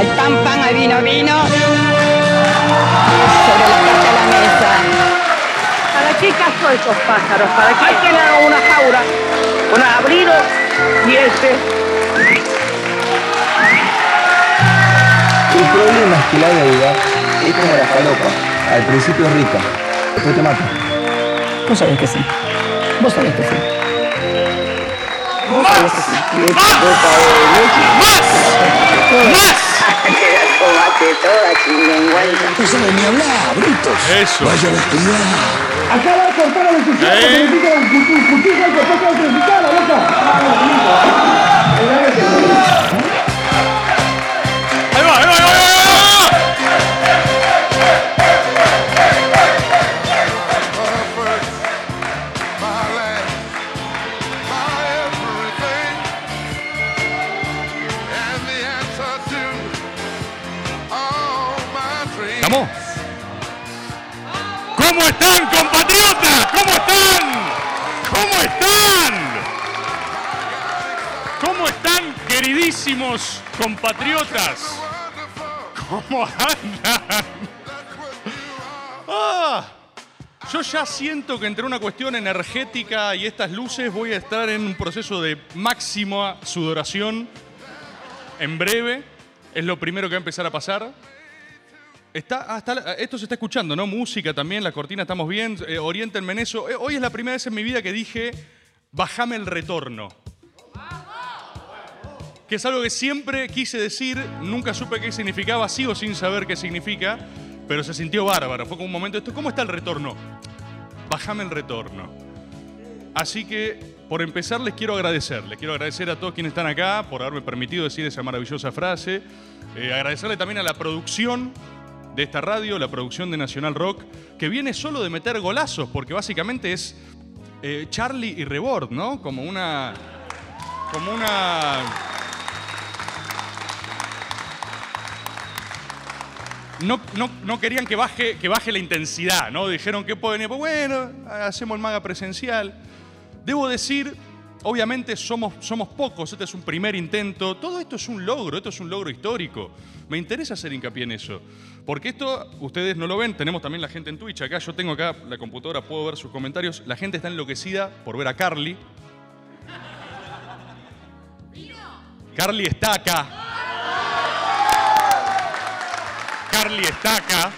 Hay pan, pan, hay vino, vino. Sobre la carta de la mesa. ¿Para qué caso estos pájaros? ¿Para qué tienen una jaula? Un abrigo y este. El problema es que la deuda es como la falopa. Al principio es rica, después te mata. Vos sabés que sí. Vos sabés que sí. Toda chingüengüenza. No sabe ni hablar, brutos. Eso. Vayan a estudiar. Acá va a cortar a los justicia que toca. ¿Cómo están, compatriotas? ¿Cómo están? ¿Cómo están? ¿Cómo están, queridísimos compatriotas? ¿Cómo andan? Ah, yo ya siento que entre una cuestión energética y estas luces voy a estar en un proceso de máxima sudoración en breve. Es lo primero que va a empezar a pasar. Está, ah, está la- esto se está escuchando, ¿no? Música también, la cortina estamos bien. Eh, oriéntenme en. Eh, hoy es la primera vez en mi vida que dije, bajame el retorno. Que es algo que siempre quise decir, nunca supe qué significaba, sigo sin saber qué significa, pero se sintió bárbaro. Fue como un momento, esto, ¿cómo está el retorno? Bajame el retorno. Así que, por empezar, les quiero agradecer. Les quiero agradecer a todos quienes están acá por haberme permitido decir esa maravillosa frase. Eh, agradecerle también a la producción de esta radio, la producción de Nacional Rock, que viene solo de meter golazos, porque básicamente es eh, Charlie y Rebord, ¿no? Como una. Como una. No, no- no querían que baje, que baje la intensidad, ¿no? Dijeron que pueden ir, pues bueno, hacemos el maga presencial. Debo decir, obviamente somos, somos pocos, este es un primer intento, todo esto es un logro, esto es un logro histórico. Me interesa hacer hincapié en eso, porque esto ustedes no lo ven, tenemos también la gente en Twitch acá, yo tengo acá la computadora, puedo ver sus comentarios, la gente está enloquecida por ver a Carly. Carly está acá. Carly está acá.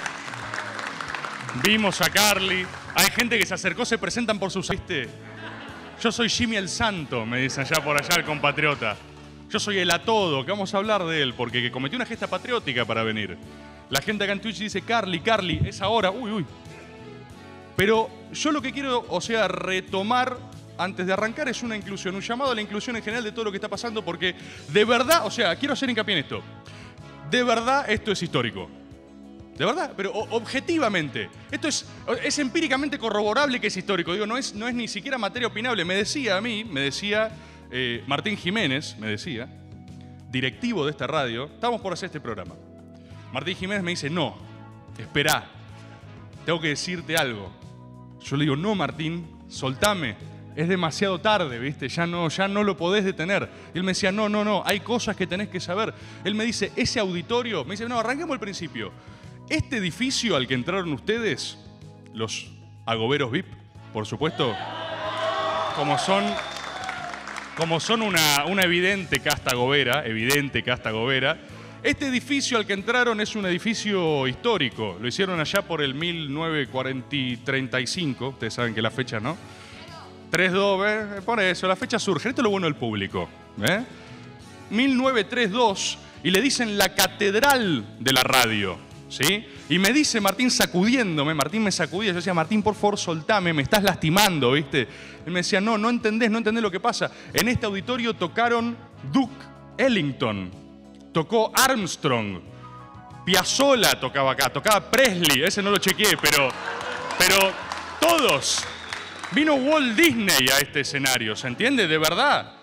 Vimos a Carly. Hay gente que se acercó, se presentan por sus... ¿viste? Yo soy Jimmy el Santo, me dicen allá por allá el compatriota. Yo soy el a todo, que vamos a hablar de él, porque que cometió una gesta patriótica para venir. La gente acá en Twitch dice, Carly, Carly, es ahora, uy, uy. Pero yo lo que quiero, o sea, retomar antes de arrancar es una inclusión, un llamado a la inclusión en general de todo lo que está pasando, porque de verdad, o sea, quiero hacer hincapié en esto. De verdad esto es histórico. De verdad, pero objetivamente. Esto es, es empíricamente corroborable que es histórico. Digo, no es, no es ni siquiera materia opinable. Me decía a mí, me decía eh, Martín Jiménez, me decía, directivo de esta radio, estábamos por hacer este programa. Martín Jiménez me dice, no, esperá, tengo que decirte algo. Yo le digo, no, Martín, soltame. Es demasiado tarde, ¿viste? Ya no, ya no lo podés detener. Y él me decía, no, no, no, hay cosas que tenés que saber. Él me dice, ese auditorio, me dice, no, arranquemos el principio. Este edificio al que entraron ustedes, los agoberos VIP, por supuesto, como son, como son una, evidente casta gobera, evidente casta gobera, este edificio al que entraron es un edificio histórico. Lo hicieron allá por el 1935. Ustedes saben que la fecha, ¿no? 3-2, ¿eh? por eso, la fecha surge. Esto es lo bueno del público. ¿eh? 1932 y le dicen la catedral de la radio. ¿Sí? Y me dice Martín sacudiéndome, Martín me sacudía, yo decía, Martín, por favor, soltame, me estás lastimando, ¿viste? Él me decía, no, no entendés, no entendés lo que pasa. En este auditorio tocaron Duke Ellington, tocó Armstrong, Piazzolla tocaba acá, tocaba Presley, ese no lo chequeé, pero, pero todos. Vino Walt Disney a este escenario, ¿se entiende? De verdad.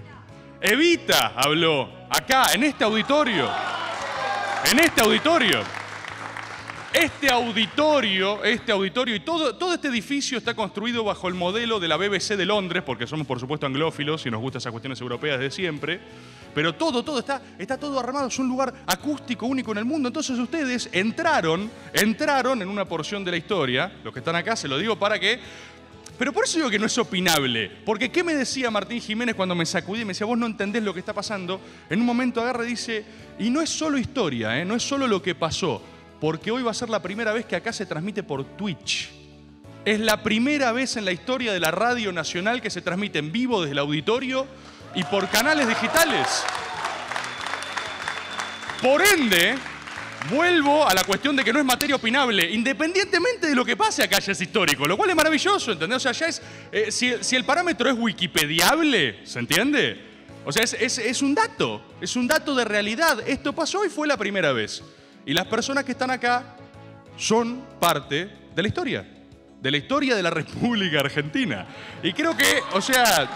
Evita habló acá, en este auditorio. En este auditorio. Este auditorio, este auditorio y todo, todo este edificio está construido bajo el modelo de la BBC de Londres, porque somos por supuesto anglófilos y nos gustan esas cuestiones europeas de siempre. pero todo, todo está, está todo armado, es un lugar acústico único en el mundo. Entonces ustedes entraron, entraron en una porción de la historia, los que están acá, se lo digo para que pero por eso digo que no es opinable. Porque ¿qué me decía Martín Jiménez cuando me sacudí y me decía, vos no entendés lo que está pasando? En un momento agarra y dice, y no es solo historia, ¿eh? no es solo lo que pasó, porque hoy va a ser la primera vez que acá se transmite por Twitch. Es la primera vez en la historia de la radio nacional que se transmite en vivo desde el auditorio y por canales digitales. Por ende, vuelvo a la cuestión de que no es materia opinable, independientemente de lo que pase acá ya es histórico, lo cual es maravilloso, ¿entendés? O sea, ya es, eh, si, el parámetro es wikipediable, ¿se entiende? O sea, es un dato, es un dato de realidad. Esto pasó y fue la primera vez. Y las personas que están acá son parte de la historia, de la historia de la República Argentina. Y creo que, o sea,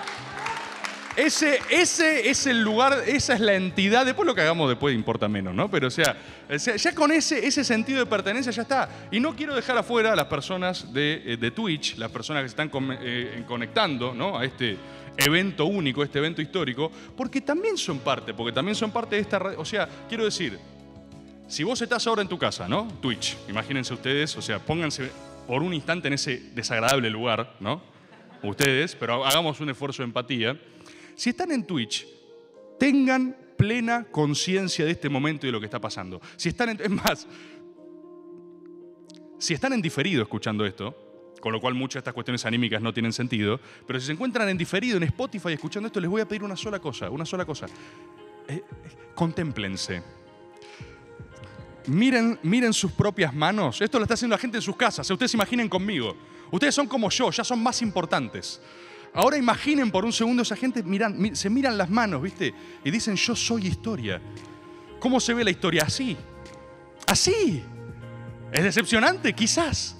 ese, ese es el lugar, esa es la entidad. Después lo que hagamos después importa menos, ¿no? Pero o sea, ya con ese, ese sentido de pertenencia ya está. Y no quiero dejar afuera a las personas de, eh, de Twitch, las personas que se están eh, conectando ¿no? a este evento único, este evento histórico, porque también son parte, porque también son parte de esta... O sea, quiero decir, si vos estás ahora en tu casa, ¿no? Twitch, imagínense ustedes, o sea, pónganse por un instante en ese desagradable lugar, ¿no? Ustedes, pero hagamos un esfuerzo de empatía. Si están en Twitch, tengan plena conciencia de este momento y de lo que está pasando. Si están en, es más, si están en diferido escuchando esto, con lo cual muchas de estas cuestiones anímicas no tienen sentido, pero si se encuentran en diferido en Spotify escuchando esto, les voy a pedir una sola cosa, una sola cosa. Eh, eh. Miren, miren sus propias manos. Esto lo está haciendo la gente en sus casas. Ustedes se imaginen conmigo. Ustedes son como yo, ya son más importantes. Ahora imaginen por un segundo esa gente miran, mi- se miran las manos, ¿viste? Y dicen, yo soy historia. ¿Cómo se ve la historia? Así. Así. ¿Es decepcionante? Quizás.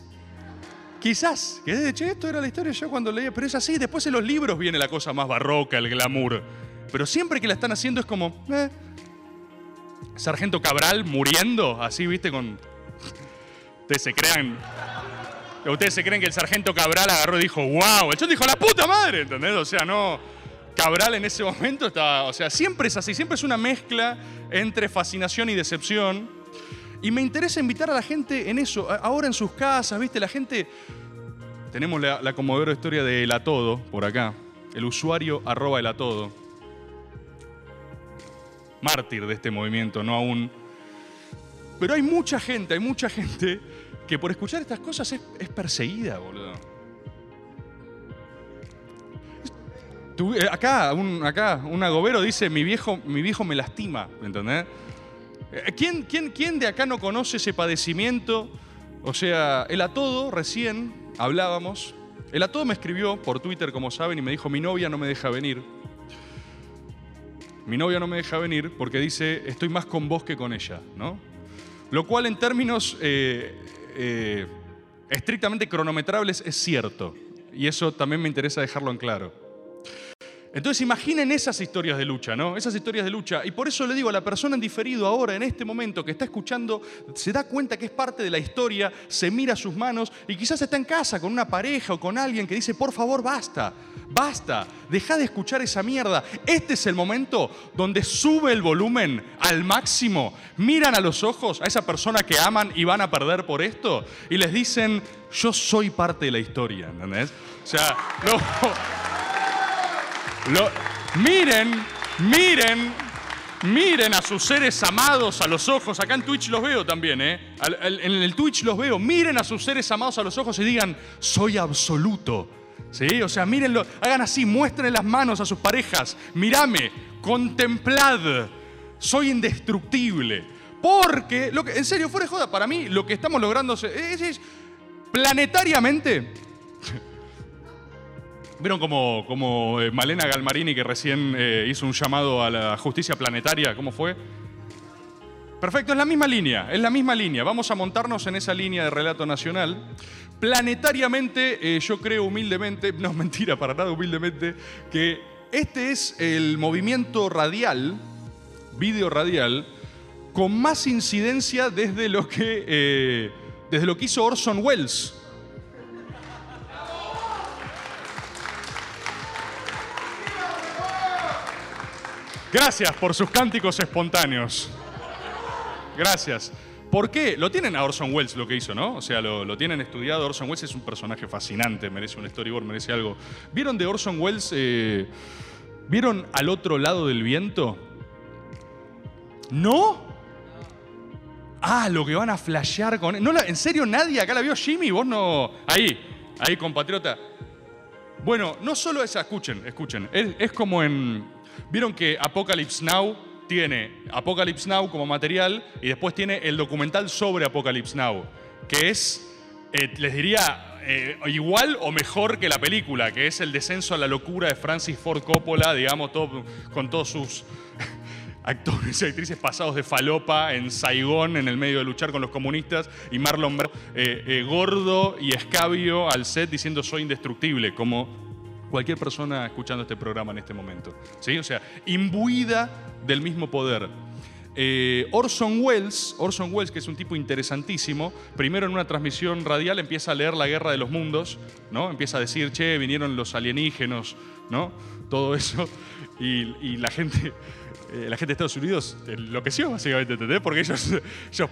Quizás. Que desde, che, esto era la historia yo cuando leía, pero es así. Después en los libros viene la cosa más barroca, el glamour. Pero siempre que la están haciendo es como, eh, Sargento Cabral muriendo, así, viste, con. Ustedes se crean. Ustedes se creen que el sargento Cabral agarró y dijo, wow, el chon dijo, la puta madre, ¿entendés? O sea, no. Cabral en ese momento estaba. O sea, siempre es así, siempre es una mezcla entre fascinación y decepción. Y me interesa invitar a la gente en eso, ahora en sus casas, viste, la gente. Tenemos la, la conmovedora historia de El Atodo por acá. El usuario arroba El Atodo mártir de este movimiento, no aún. Pero hay mucha gente, hay mucha gente que por escuchar estas cosas es, perseguida, boludo. Eh, acá, un, acá, un agobero dice, mi viejo, mi viejo me lastima, ¿entendés? Eh, ¿Quién, quién, ¿Quién de acá no conoce ese padecimiento? O sea, el Atodo, recién hablábamos, el Atodo me escribió por Twitter, como saben, y me dijo, mi novia no me deja venir. Mi novia no me deja venir porque dice, estoy más con vos que con ella, ¿no? Lo cual en términos eh, eh, estrictamente cronometrables es cierto. Y eso también me interesa dejarlo en claro. Entonces imaginen esas historias de lucha, ¿no? Esas historias de lucha. Y por eso le digo a la persona en diferido ahora, en este momento, que está escuchando, se da cuenta que es parte de la historia, se mira sus manos y quizás está en casa con una pareja o con alguien que dice, por favor, basta, basta, deja de escuchar esa mierda. Este es el momento donde sube el volumen al máximo, miran a los ojos a esa persona que aman y van a perder por esto y les dicen, yo soy parte de la historia, ¿entendés? O sea, no... Miren, miren, miren a sus seres amados a los ojos. Acá en Twitch los veo también, ¿eh? En el Twitch los veo. Miren a sus seres amados a los ojos y digan, soy absoluto. ¿Sí? O sea, mírenlo, hagan así, muestren las manos a sus parejas. Mírame, contemplad. Soy indestructible. Porque, lo que, en serio, fuera de joda, para mí lo que estamos logrando es planetariamente ¿Vieron como, eh, Malena Galmarini, que recién eh, hizo un llamado a la justicia planetaria? ¿Cómo fue? Perfecto, es la misma línea, es la misma línea. Vamos a montarnos en esa línea de relato nacional. Planetariamente, eh, yo creo humildemente, no mentira, para nada humildemente, que este es el movimiento radial, video radial, con más incidencia desde lo que, desde lo que hizo Orson Welles. Gracias por sus cánticos espontáneos. Gracias. ¿Por qué? Lo tienen a Orson Welles lo que hizo, ¿no? O sea, lo, lo tienen estudiado. Orson Welles es un personaje fascinante, merece un storyboard, merece algo. ¿Vieron de Orson Welles? eh, ¿Vieron al otro lado del viento? ¿No? Ah, lo que van a flashear con. ¿No la- ¿En serio nadie acá la vio Jimmy? Vos no. Ahí, ahí, compatriota. Bueno, no solo esa, escuchen, escuchen. Es, es como en. Vieron que Apocalypse Now tiene Apocalypse Now como material y después tiene el documental sobre Apocalypse Now, que es, eh, les diría, eh, igual o mejor que la película, que es el descenso a la locura de Francis Ford Coppola, digamos, con todos sus actores y actrices pasados de falopa en Saigón en el medio de luchar con los comunistas y Marlon Brando eh, gordo y escabio al set diciendo soy indestructible, como cualquier persona escuchando este programa en este momento. ¿sí? O sea, imbuida del mismo poder. Eh, Orson Welles, Orson Welles, que es un tipo interesantísimo, primero en una transmisión radial empieza a leer La Guerra de los Mundos, ¿no? Empieza a decir, che, vinieron los alienígenos, ¿no? Todo eso. Y, y la gente, eh, la gente de Estados Unidos enloqueció, básicamente, ¿entendés? Porque ellos, ellos,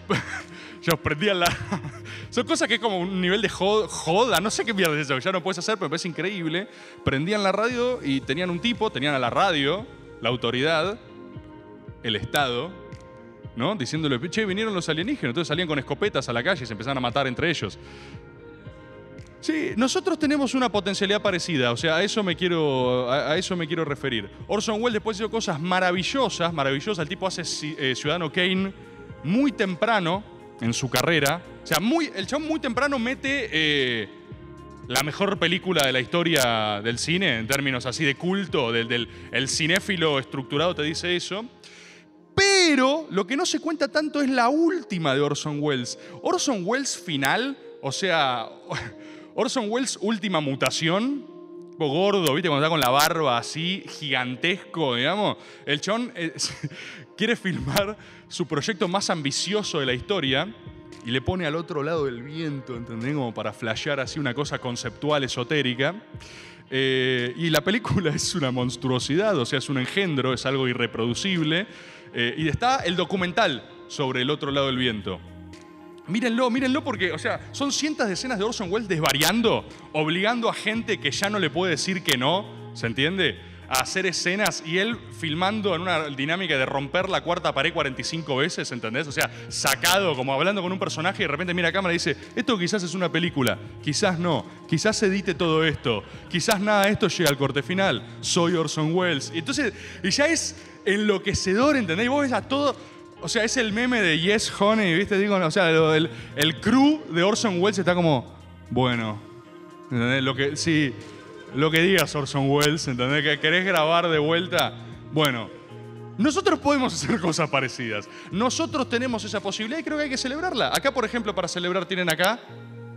ellos prendían la... Son cosas que es como un nivel de jo- joda, no sé qué mierda es eso, ya no puedes hacer, pero me parece increíble. Prendían la radio y tenían un tipo, tenían a la radio, la autoridad, el Estado, ¿no? Diciéndole, che, vinieron los alienígenas. Entonces salían con escopetas a la calle y se empezaban a matar entre ellos. Sí, nosotros tenemos una potencialidad parecida, o sea, a eso me quiero, a, eso me quiero referir. Orson Welles después hizo cosas maravillosas, maravillosas. El tipo hace eh, Ciudadano Kane muy temprano en su carrera. O sea, muy, el chabón muy temprano mete eh, la mejor película de la historia del cine, en términos así de culto, del, del el cinéfilo estructurado te dice eso. Pero lo que no se cuenta tanto es la última de Orson Welles. Orson Welles final, o sea, Orson Welles última mutación, gordo, ¿viste? Cuando está con la barba así, gigantesco, digamos. El chon quiere filmar su proyecto más ambicioso de la historia y le pone al otro lado del viento, ¿entendés? Como para flashear así una cosa conceptual, esotérica. Eh, y la película es una monstruosidad, o sea, es un engendro, es algo irreproducible. Eh, y está el documental sobre el otro lado del viento. Mírenlo, mírenlo porque, o sea, son cientos de escenas de Orson Welles desvariando, obligando a gente que ya no le puede decir que no, ¿se entiende? A hacer escenas y él filmando en una dinámica de romper la cuarta pared 45 veces, ¿entendés? O sea, sacado, como hablando con un personaje y de repente mira a cámara y dice, esto quizás es una película, quizás no, quizás edite todo esto, quizás nada de esto llegue al corte final, soy Orson Welles. Y entonces, y ya es enloquecedor, ¿entendés? Y vos ves a todo, o sea, es el meme de Yes Honey, ¿viste? Digo, o sea, el, el crew de Orson Welles está como, bueno, ¿entendés? Lo que, sí, lo que digas Orson Welles, ¿entendés? Que querés grabar de vuelta, bueno. Nosotros podemos hacer cosas parecidas. Nosotros tenemos esa posibilidad y creo que hay que celebrarla. Acá, por ejemplo, para celebrar tienen acá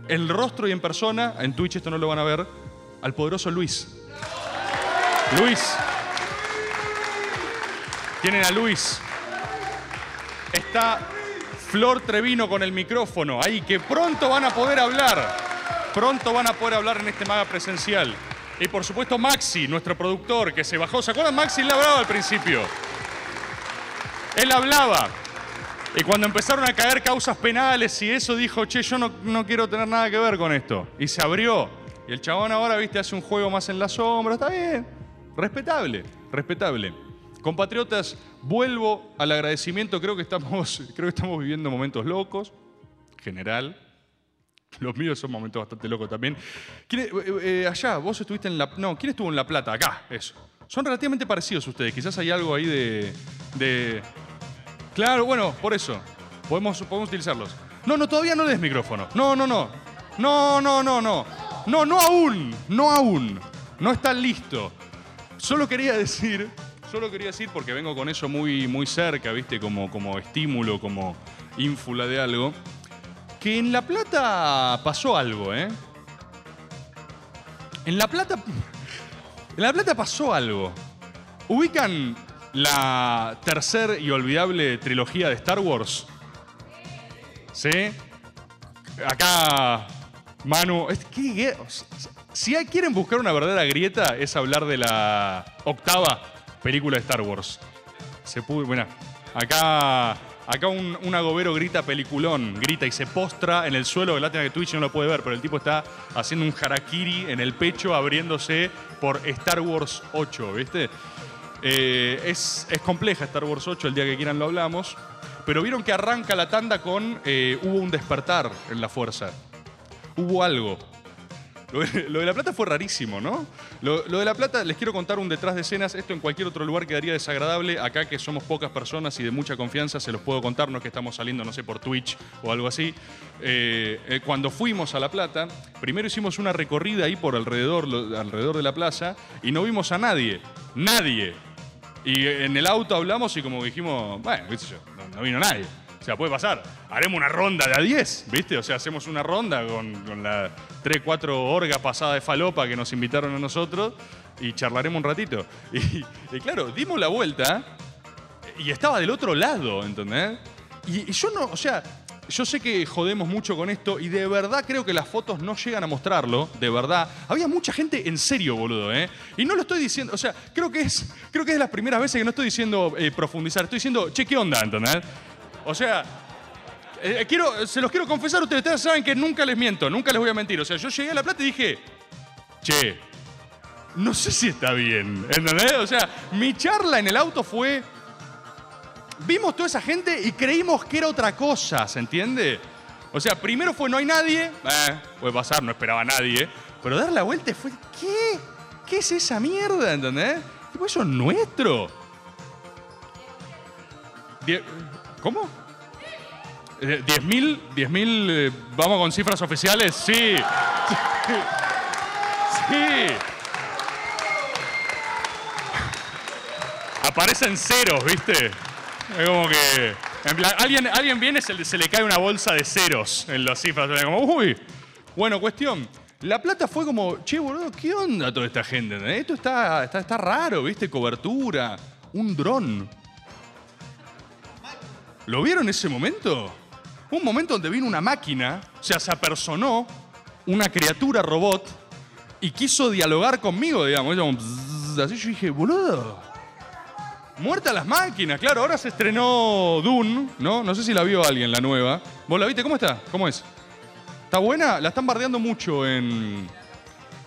el rostro y en persona, en Twitch esto no lo van a ver, al poderoso Luis. Luis. Tienen a Luis. Está Flor Trevino con el micrófono ahí, que pronto van a poder hablar. Pronto van a poder hablar en este maga presencial. Y por supuesto Maxi, nuestro productor, que se bajó. ¿Se acuerdan? Maxi él hablaba al principio. Él hablaba. Y cuando empezaron a caer causas penales y eso, dijo, che, yo no, no quiero tener nada que ver con esto. Y se abrió. Y el chabón ahora, viste, hace un juego más en la sombra. Está bien. Respetable, respetable. Compatriotas, vuelvo al agradecimiento. Creo que estamos, creo que estamos viviendo momentos locos, general. Los míos son momentos bastante locos también. ¿Quién es- eh, eh, allá, vos estuviste en La... No, ¿quién estuvo en La Plata? Acá, eso. Son relativamente parecidos ustedes. Quizás hay algo ahí de... de... Claro, bueno, por eso. Podemos, podemos utilizarlos. No, no, todavía no des micrófono. No, no, no. No, no, no, no. No, no aún. No aún. No está listo. Solo quería decir, solo quería decir, porque vengo con eso muy, muy cerca, ¿viste? Como, como estímulo, como ínfula de algo, que en La Plata pasó algo, ¿eh? En La Plata. En La Plata pasó algo. ¿Ubican la tercer y olvidable trilogía de Star Wars? ¿Sí? Acá, Manu. ¿qué Si quieren buscar una verdadera grieta, es hablar de la octava película de Star Wars. Se pudo. Bueno, acá. Acá un, un agobero grita peliculón, grita y se postra en el suelo. Lástima que Twitch no lo puede ver, pero el tipo está haciendo un harakiri en el pecho, abriéndose por Star Wars 8, ¿viste? Eh, es, es compleja Star Wars 8, el día que quieran lo hablamos. Pero vieron que arranca la tanda con eh, hubo un despertar en la fuerza. Hubo algo. Lo de, La Plata fue rarísimo, ¿no? Lo, de La Plata, les quiero contar un detrás de escenas. Esto en cualquier otro lugar quedaría desagradable. Acá, que somos pocas personas y de mucha confianza, se los puedo contar. No es que estamos saliendo, no sé, por Twitch o algo así. Eh, eh, cuando fuimos a La Plata, primero hicimos una recorrida ahí por alrededor, alrededor de la plaza y no vimos a nadie. Nadie. Y en el auto hablamos y como dijimos, bueno, no, no vino nadie. O sea, puede pasar. Haremos una ronda de a 10, ¿viste? O sea, hacemos una ronda con, con la 3, 4 orgas pasada de falopa que nos invitaron a nosotros y charlaremos un ratito. Y, y claro, dimos la vuelta y estaba del otro lado, ¿entendés? Y, y yo no, o sea, yo sé que jodemos mucho con esto y de verdad creo que las fotos no llegan a mostrarlo, de verdad. Había mucha gente en serio, boludo, ¿eh? Y no lo estoy diciendo, o sea, creo que es, creo que es las primeras veces que no estoy diciendo eh, profundizar, estoy diciendo, che, ¿qué onda, ¿entendés? O sea, eh, quiero, se los quiero confesar a ustedes, ustedes saben que nunca les miento, nunca les voy a mentir. O sea, yo llegué a La Plata y dije, che, no sé si está bien, ¿entendés? O sea, mi charla en el auto fue, vimos toda esa gente y creímos que era otra cosa, ¿se entiende? O sea, primero fue no hay nadie, eh, puede pasar, no esperaba a nadie, pero dar la vuelta fue, ¿qué? ¿Qué es esa mierda, entendés? Tipo, eso es nuestro. Die- ¿Cómo? Eh, ¿10.000? ¿10.000? eh, ¿Vamos con cifras oficiales? Sí. Sí. Aparecen ceros, ¿viste? Es como que. Alguien, alguien viene, se, le- se le cae una bolsa de ceros en las cifras. Como, uy. Bueno, cuestión. La plata fue como, che, boludo, ¿qué onda toda esta gente? ¿entendés? Esto está, está, está raro, ¿viste? Cobertura. Un dron. ¿Lo vieron ese momento? Un momento donde vino una máquina, o sea, se apersonó una criatura robot y quiso dialogar conmigo, digamos. Así yo dije, boludo. Muerta las máquinas, claro. Ahora se estrenó Dune, ¿no? No sé si la vio alguien, la nueva. ¿Vos la viste? ¿Cómo está? ¿Cómo es? ¿Está buena? La están bardeando mucho en.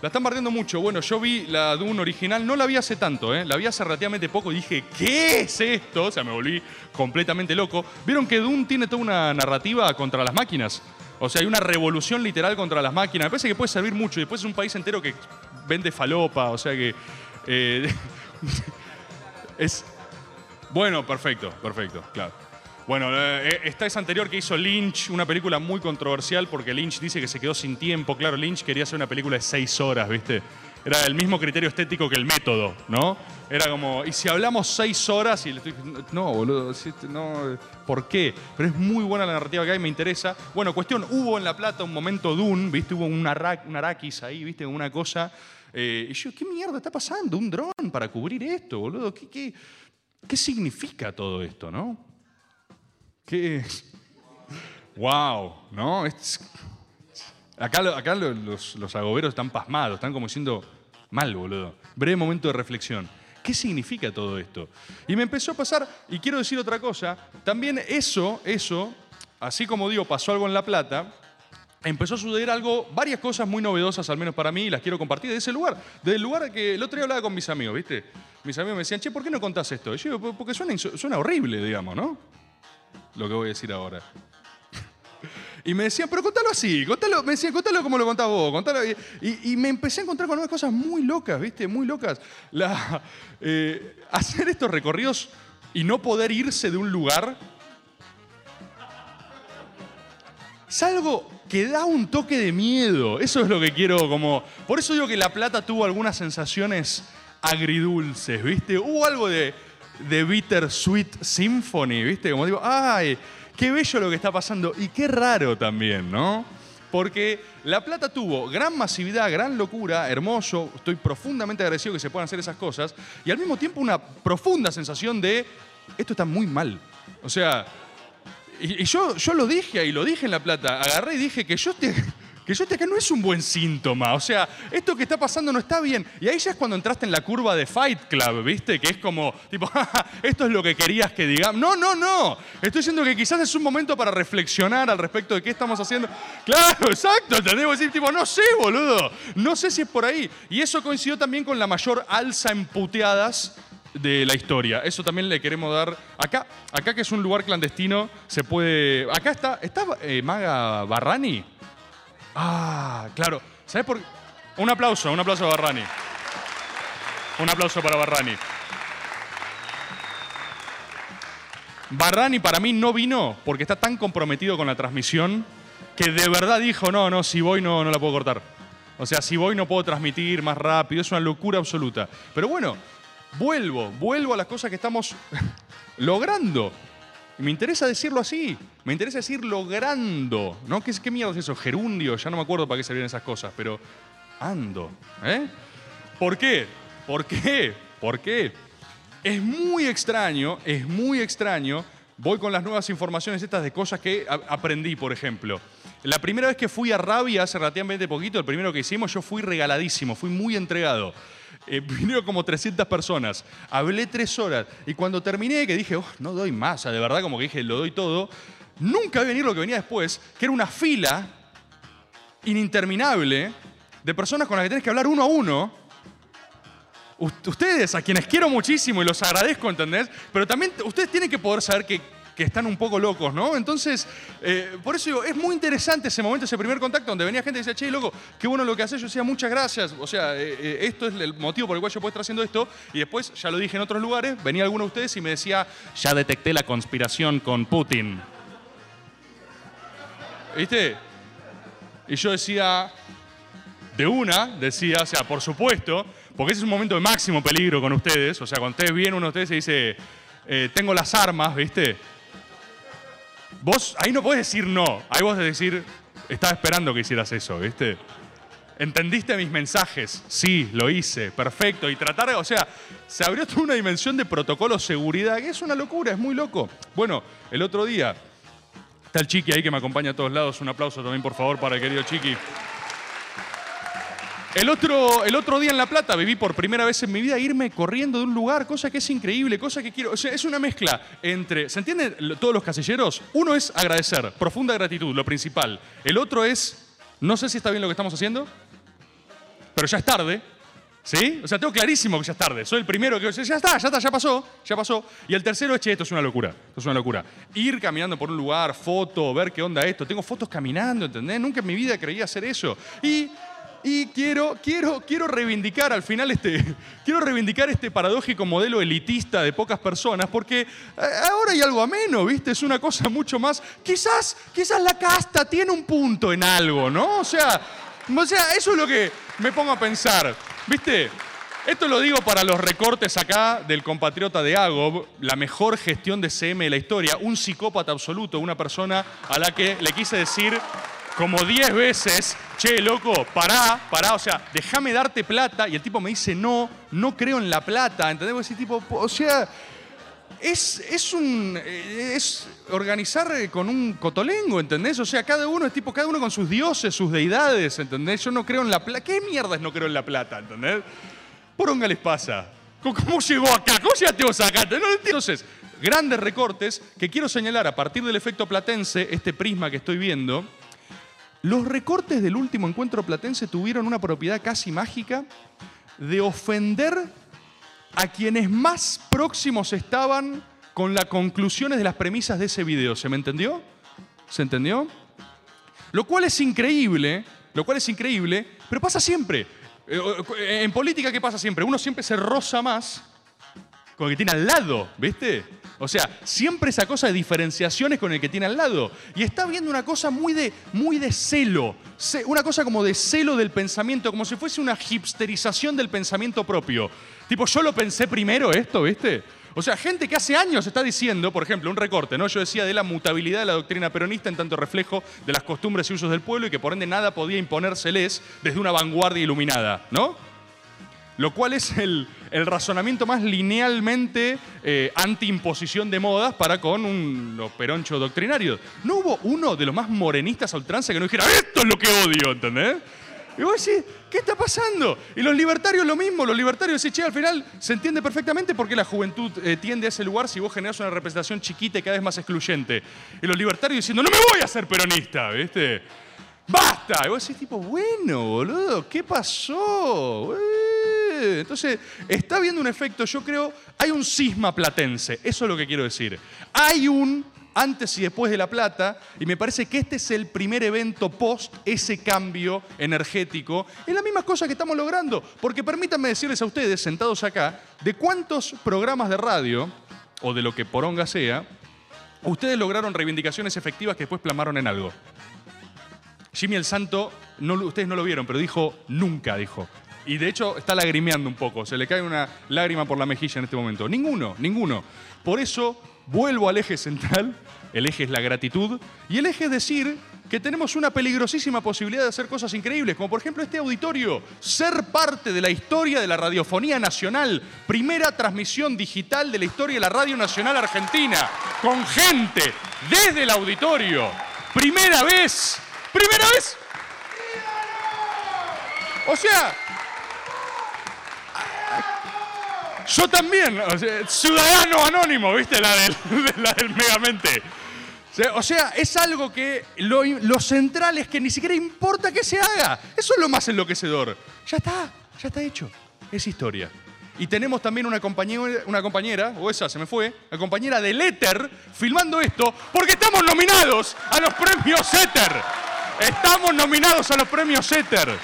La están bardeando mucho. Bueno, yo vi la Dune original, no la vi hace tanto, ¿eh? La vi hace relativamente poco y dije, ¿qué es esto? O sea, me volví completamente loco. ¿Vieron que Dune tiene toda una narrativa contra las máquinas? O sea, hay una revolución literal contra las máquinas. Me parece que puede servir mucho. Y después es un país entero que vende falopa, o sea que. eh, es. Bueno, perfecto, perfecto, claro. Bueno, eh, está esa anterior que hizo Lynch, una película muy controversial porque Lynch dice que se quedó sin tiempo. Claro, Lynch quería hacer una película de seis horas, ¿viste? Era el mismo criterio estético que el método, ¿no? Era como, y si hablamos seis horas y le estoy no, boludo, este- no, ¿por qué? Pero es muy buena la narrativa que hay, me interesa. Bueno, cuestión, hubo en La Plata un momento Dune, ¿viste? Hubo un, arra- un araquis ahí, ¿viste? Una cosa. eh, y yo, ¿qué mierda está pasando? ¿Un dron para cubrir esto, boludo? ¿Qué, qué, qué significa todo esto, no? ¿Qué? ¡Wow! ¿No? Es- Acá, acá lo- los, los agoberos están pasmados, están como diciendo, mal, boludo. Breve momento de reflexión. ¿Qué significa todo esto? Y me empezó a pasar, y quiero decir otra cosa, también eso, eso, así como digo, pasó algo en La Plata, empezó a suceder algo, varias cosas muy novedosas, al menos para mí, y las quiero compartir de ese lugar. Del lugar que el otro día hablaba con mis amigos, ¿viste? Mis amigos me decían, che, ¿por qué no contás esto? Y yo porque suena, suena horrible, digamos, ¿no? Lo que voy a decir ahora. Y me decían, pero contalo así, contalo, me decían, contalo como lo contás vos, contalo. Y, me empecé a encontrar con unas cosas muy locas, ¿viste? Muy locas. La, eh, hacer estos recorridos y no poder irse de un lugar es algo que da un toque de miedo. Eso es lo que quiero como... Por eso digo que La Plata tuvo algunas sensaciones agridulces, ¿viste? Hubo algo de, de Bittersweet Symphony, ¿viste? Como digo, ¡ay! Qué bello lo que está pasando y qué raro también, ¿no? Porque La Plata tuvo gran masividad, gran locura, hermoso. Estoy profundamente agradecido que se puedan hacer esas cosas. Y al mismo tiempo una profunda sensación de esto está muy mal. O sea, y, y yo, yo lo dije ahí, lo dije en La Plata. Agarré y dije que yo, te- que yo esté acá no es un buen síntoma. O sea, esto que está pasando no está bien. Y ahí ya es cuando entraste en la curva de Fight Club, ¿viste? Que es como, tipo, esto es lo que querías que digamos. No, no, no. Estoy diciendo que quizás es un momento para reflexionar al respecto de qué estamos haciendo. Claro, exacto. ¿Entendés? decir, tipo, no sé, boludo. No sé si es por ahí. Y eso coincidió también con la mayor alza en puteadas de la historia. Eso también le queremos dar. Acá, acá que es un lugar clandestino, se puede. Acá está. ¿Está eh, Maga Barrani? Ah, claro. ¿Sabes por Un aplauso, un aplauso a Barrani. Un aplauso para Barrani. Barrani para mí no vino porque está tan comprometido con la transmisión que de verdad dijo, no, no, si voy no, no la puedo cortar. O sea, si voy no puedo transmitir más rápido, es una locura absoluta. Pero bueno, vuelvo, vuelvo a las cosas que estamos logrando. Y me interesa decirlo así, me interesa decir logrando, ¿no? ¿Qué, qué mierda es eso? Gerundio, ya no me acuerdo para qué servían esas cosas, pero ando, ¿eh? ¿Por qué? ¿Por qué? ¿Por qué? Es muy extraño, es muy extraño. Voy con las nuevas informaciones estas de cosas que aprendí, por ejemplo. La primera vez que fui a Rabia, hace relativamente poquito, el primero que hicimos, yo fui regaladísimo, fui muy entregado. Eh, vinieron como 300 personas. Hablé tres horas. Y cuando terminé, que dije, "Oh, no doy más, de verdad, como que dije, lo doy todo, nunca vi venir lo que venía después, que era una fila ininterminable de personas con las que tenés que hablar uno a uno. Ust- Ustedes, a quienes quiero muchísimo y los agradezco, ¿entendés? Pero también ustedes tienen que poder saber que, que están un poco locos, ¿no? Entonces, eh, por eso digo, es muy interesante ese momento, ese primer contacto, donde venía gente y decía, che, loco, qué bueno lo que haces. Yo decía, muchas gracias. O sea, eh, eh, esto es el motivo por el cual yo puedo estar haciendo esto. Y después, ya lo dije en otros lugares, venía alguno de ustedes y me decía, ya detecté la conspiración con Putin. ¿Viste? Y yo decía, de una, decía, o sea, por supuesto, porque ese es un momento de máximo peligro con ustedes. O sea, cuando ustedes vienen, uno de ustedes se dice, tengo las armas, ¿viste? Vos ahí no podés decir no. Ahí vos decir, estaba esperando que hicieras eso, ¿viste? ¿Entendiste mis mensajes? Sí, lo hice, perfecto. Y tratar, de- o sea, se abrió toda una dimensión de protocolo de seguridad, que es una locura, es muy loco. Bueno, el otro día, está el Chiqui ahí que me acompaña a todos lados. Un aplauso también, por favor, para el querido Chiqui. El otro, el otro día en La Plata viví por primera vez en mi vida irme corriendo de un lugar, cosa que es increíble, cosa que quiero. O sea, es una mezcla entre. ¿Se entienden todos los casilleros? Uno es agradecer, profunda gratitud, lo principal. El otro es. No sé si está bien lo que estamos haciendo, pero ya es tarde. ¿Sí? O sea, tengo clarísimo que ya es tarde. Soy el primero que ya está, ya está, ya pasó, ya pasó. Y el tercero es, che, esto es una locura, esto es una locura. Ir caminando por un lugar, foto, ver qué onda esto. Tengo fotos caminando, ¿entendés? Nunca en mi vida creía hacer eso. Y, y quiero, quiero, quiero reivindicar al final este, quiero reivindicar este paradójico modelo elitista de pocas personas, porque eh, ahora hay algo ameno, ¿viste? Es una cosa mucho más, quizás, quizás la casta tiene un punto en algo, ¿no? O sea, o sea, eso es lo que me pongo a pensar. ¿Viste? Esto lo digo para los recortes acá del compatriota de Agob, la mejor gestión de CM de la historia, un psicópata absoluto, una persona a la que le quise decir como 10 veces, che, loco, pará, pará, o sea, déjame darte plata, y el tipo me dice, no, no creo en la plata, ¿entendés? Ese tipo, o sea, es, es un. eh, es organizar eh, con un cotolengo, ¿entendés? O sea, cada uno es tipo, cada uno con sus dioses, sus deidades, ¿entendés? Yo no creo en la plata. ¿Qué mierdas no creo en la plata, ¿entendés? Poronga les pasa. ¿Cómo, llegó acá? ¿Cómo llegaste vos acá? No. Entonces, grandes recortes que quiero señalar a partir del efecto platense, este prisma que estoy viendo. Los recortes del último encuentro platense tuvieron una propiedad casi mágica de ofender a quienes más próximos estaban con las conclusiones de las premisas de ese video. ¿Se me entendió? ¿Se entendió? Lo cual es increíble, lo cual es increíble, pero pasa siempre. Eh, En política, ¿qué pasa siempre? Uno siempre se roza más con el que tiene al lado, ¿viste? O sea, siempre esa cosa de diferenciaciones con el que tiene al lado. Y está viendo una cosa muy de, muy de celo, ce- una cosa como de celo del pensamiento, como si fuese una hipsterización del pensamiento propio. Tipo, yo lo pensé primero esto, ¿viste? O sea, gente que hace años está diciendo, por ejemplo, un recorte, ¿no? Yo decía de la mutabilidad de la doctrina peronista en tanto reflejo de las costumbres y usos del pueblo y que por ende nada podía imponérseles desde una vanguardia iluminada, ¿no? Lo cual es el, el razonamiento más linealmente eh, anti-imposición de modas para con un, los peronchos doctrinarios. No hubo uno de los más morenistas a ultranza que no dijera, esto es lo que odio, ¿entendés? Y vos decís, ¿qué está pasando? Y los libertarios lo mismo, los libertarios dicen, che, al final se entiende perfectamente por qué la juventud eh, tiende a ese lugar si vos generás una representación chiquita y cada vez más excluyente. Y los libertarios diciendo, no me voy a ser peronista, ¿viste? ¡Basta! Y vos decís, tipo, bueno, boludo, ¿qué pasó? Entonces, está habiendo un efecto, yo creo, hay un cisma platense, eso es lo que quiero decir. Hay un antes y después de La Plata, y me parece que este es el primer evento post ese cambio energético. Es la misma cosa que estamos logrando, porque permítanme decirles a ustedes, sentados acá, de cuántos programas de radio, o de lo que poronga sea, ustedes lograron reivindicaciones efectivas que después plamaron en algo. Jimmy el Santo, ustedes no lo vieron, pero dijo nunca, dijo. Y de hecho está lagrimeando un poco, se le cae una lágrima por la mejilla en este momento. Ninguno, ninguno. Por eso vuelvo al eje central, el eje es la gratitud, y el eje es decir que tenemos una peligrosísima posibilidad de hacer cosas increíbles, como por ejemplo este auditorio, ser parte de la historia de la radiofonía nacional, primera transmisión digital de la historia de la Radio Nacional Argentina, con gente desde el auditorio, primera vez, primera vez. O sea, yo también, o sea, ciudadano anónimo, ¿viste? La del, la del Megamente. O sea, es algo que lo, lo central es que ni siquiera importa que se haga. Eso es lo más enloquecedor. Ya está, ya está hecho. Es historia. Y tenemos también una compañera, una compañera, o esa se me fue, la compañera del Éter, filmando esto, porque estamos nominados a los premios Éter. Estamos nominados a los premios Éter.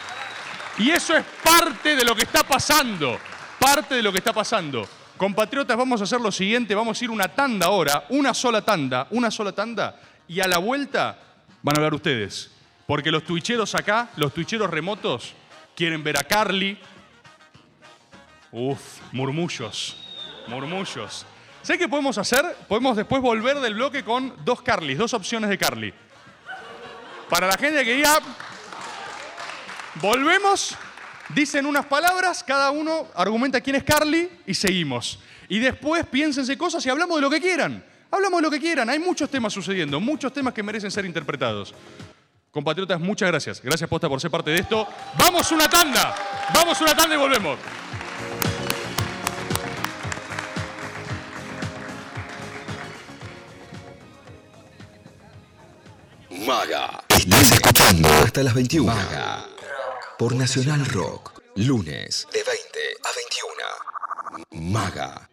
Y eso es parte de lo que está pasando. Parte de lo que está pasando. Compatriotas, vamos a hacer lo siguiente. Vamos a ir una tanda ahora. Una sola tanda. Una sola tanda. Y a la vuelta van a hablar ustedes. Porque los tuicheros acá, los tuicheros remotos, quieren ver a Carly. Uf, murmullos. Murmullos. ¿Sé qué podemos hacer? Podemos después volver del bloque con dos Carlys, dos opciones de Carly. Para la gente que diga, Volvemos, dicen unas palabras, cada uno argumenta quién es Carly y seguimos. Y después piénsense cosas y hablamos de lo que quieran. Hablamos de lo que quieran. Hay muchos temas sucediendo, muchos temas que merecen ser interpretados. Compatriotas, muchas gracias. Gracias, Posta, por ser parte de esto. Vamos una tanda. Vamos una tanda y volvemos. Maga. Estás escuchando hasta las 21. Maga. Por Nacional Rock. Lunes de 20 a 21. Maga.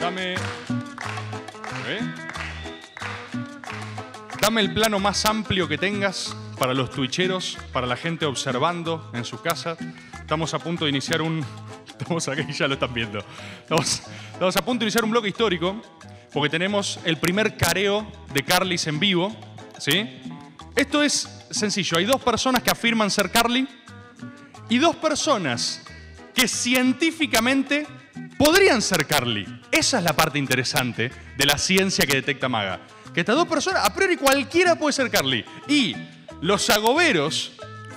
Dame. ¿Eh? Dame el plano más amplio que tengas para los twitcheros, para la gente observando en su casa. Estamos a punto de iniciar un. Estamos aquí, ya lo están viendo. Estamos, estamos a punto de iniciar un bloque histórico porque tenemos el primer careo de Carlis en vivo. ¿Sí? Esto es sencillo. Hay dos personas que afirman ser Carly y dos personas que científicamente podrían ser Carly. Esa es la parte interesante de la ciencia que detecta Maga. Que estas dos personas, a priori cualquiera puede ser Carly. Y los agoberos,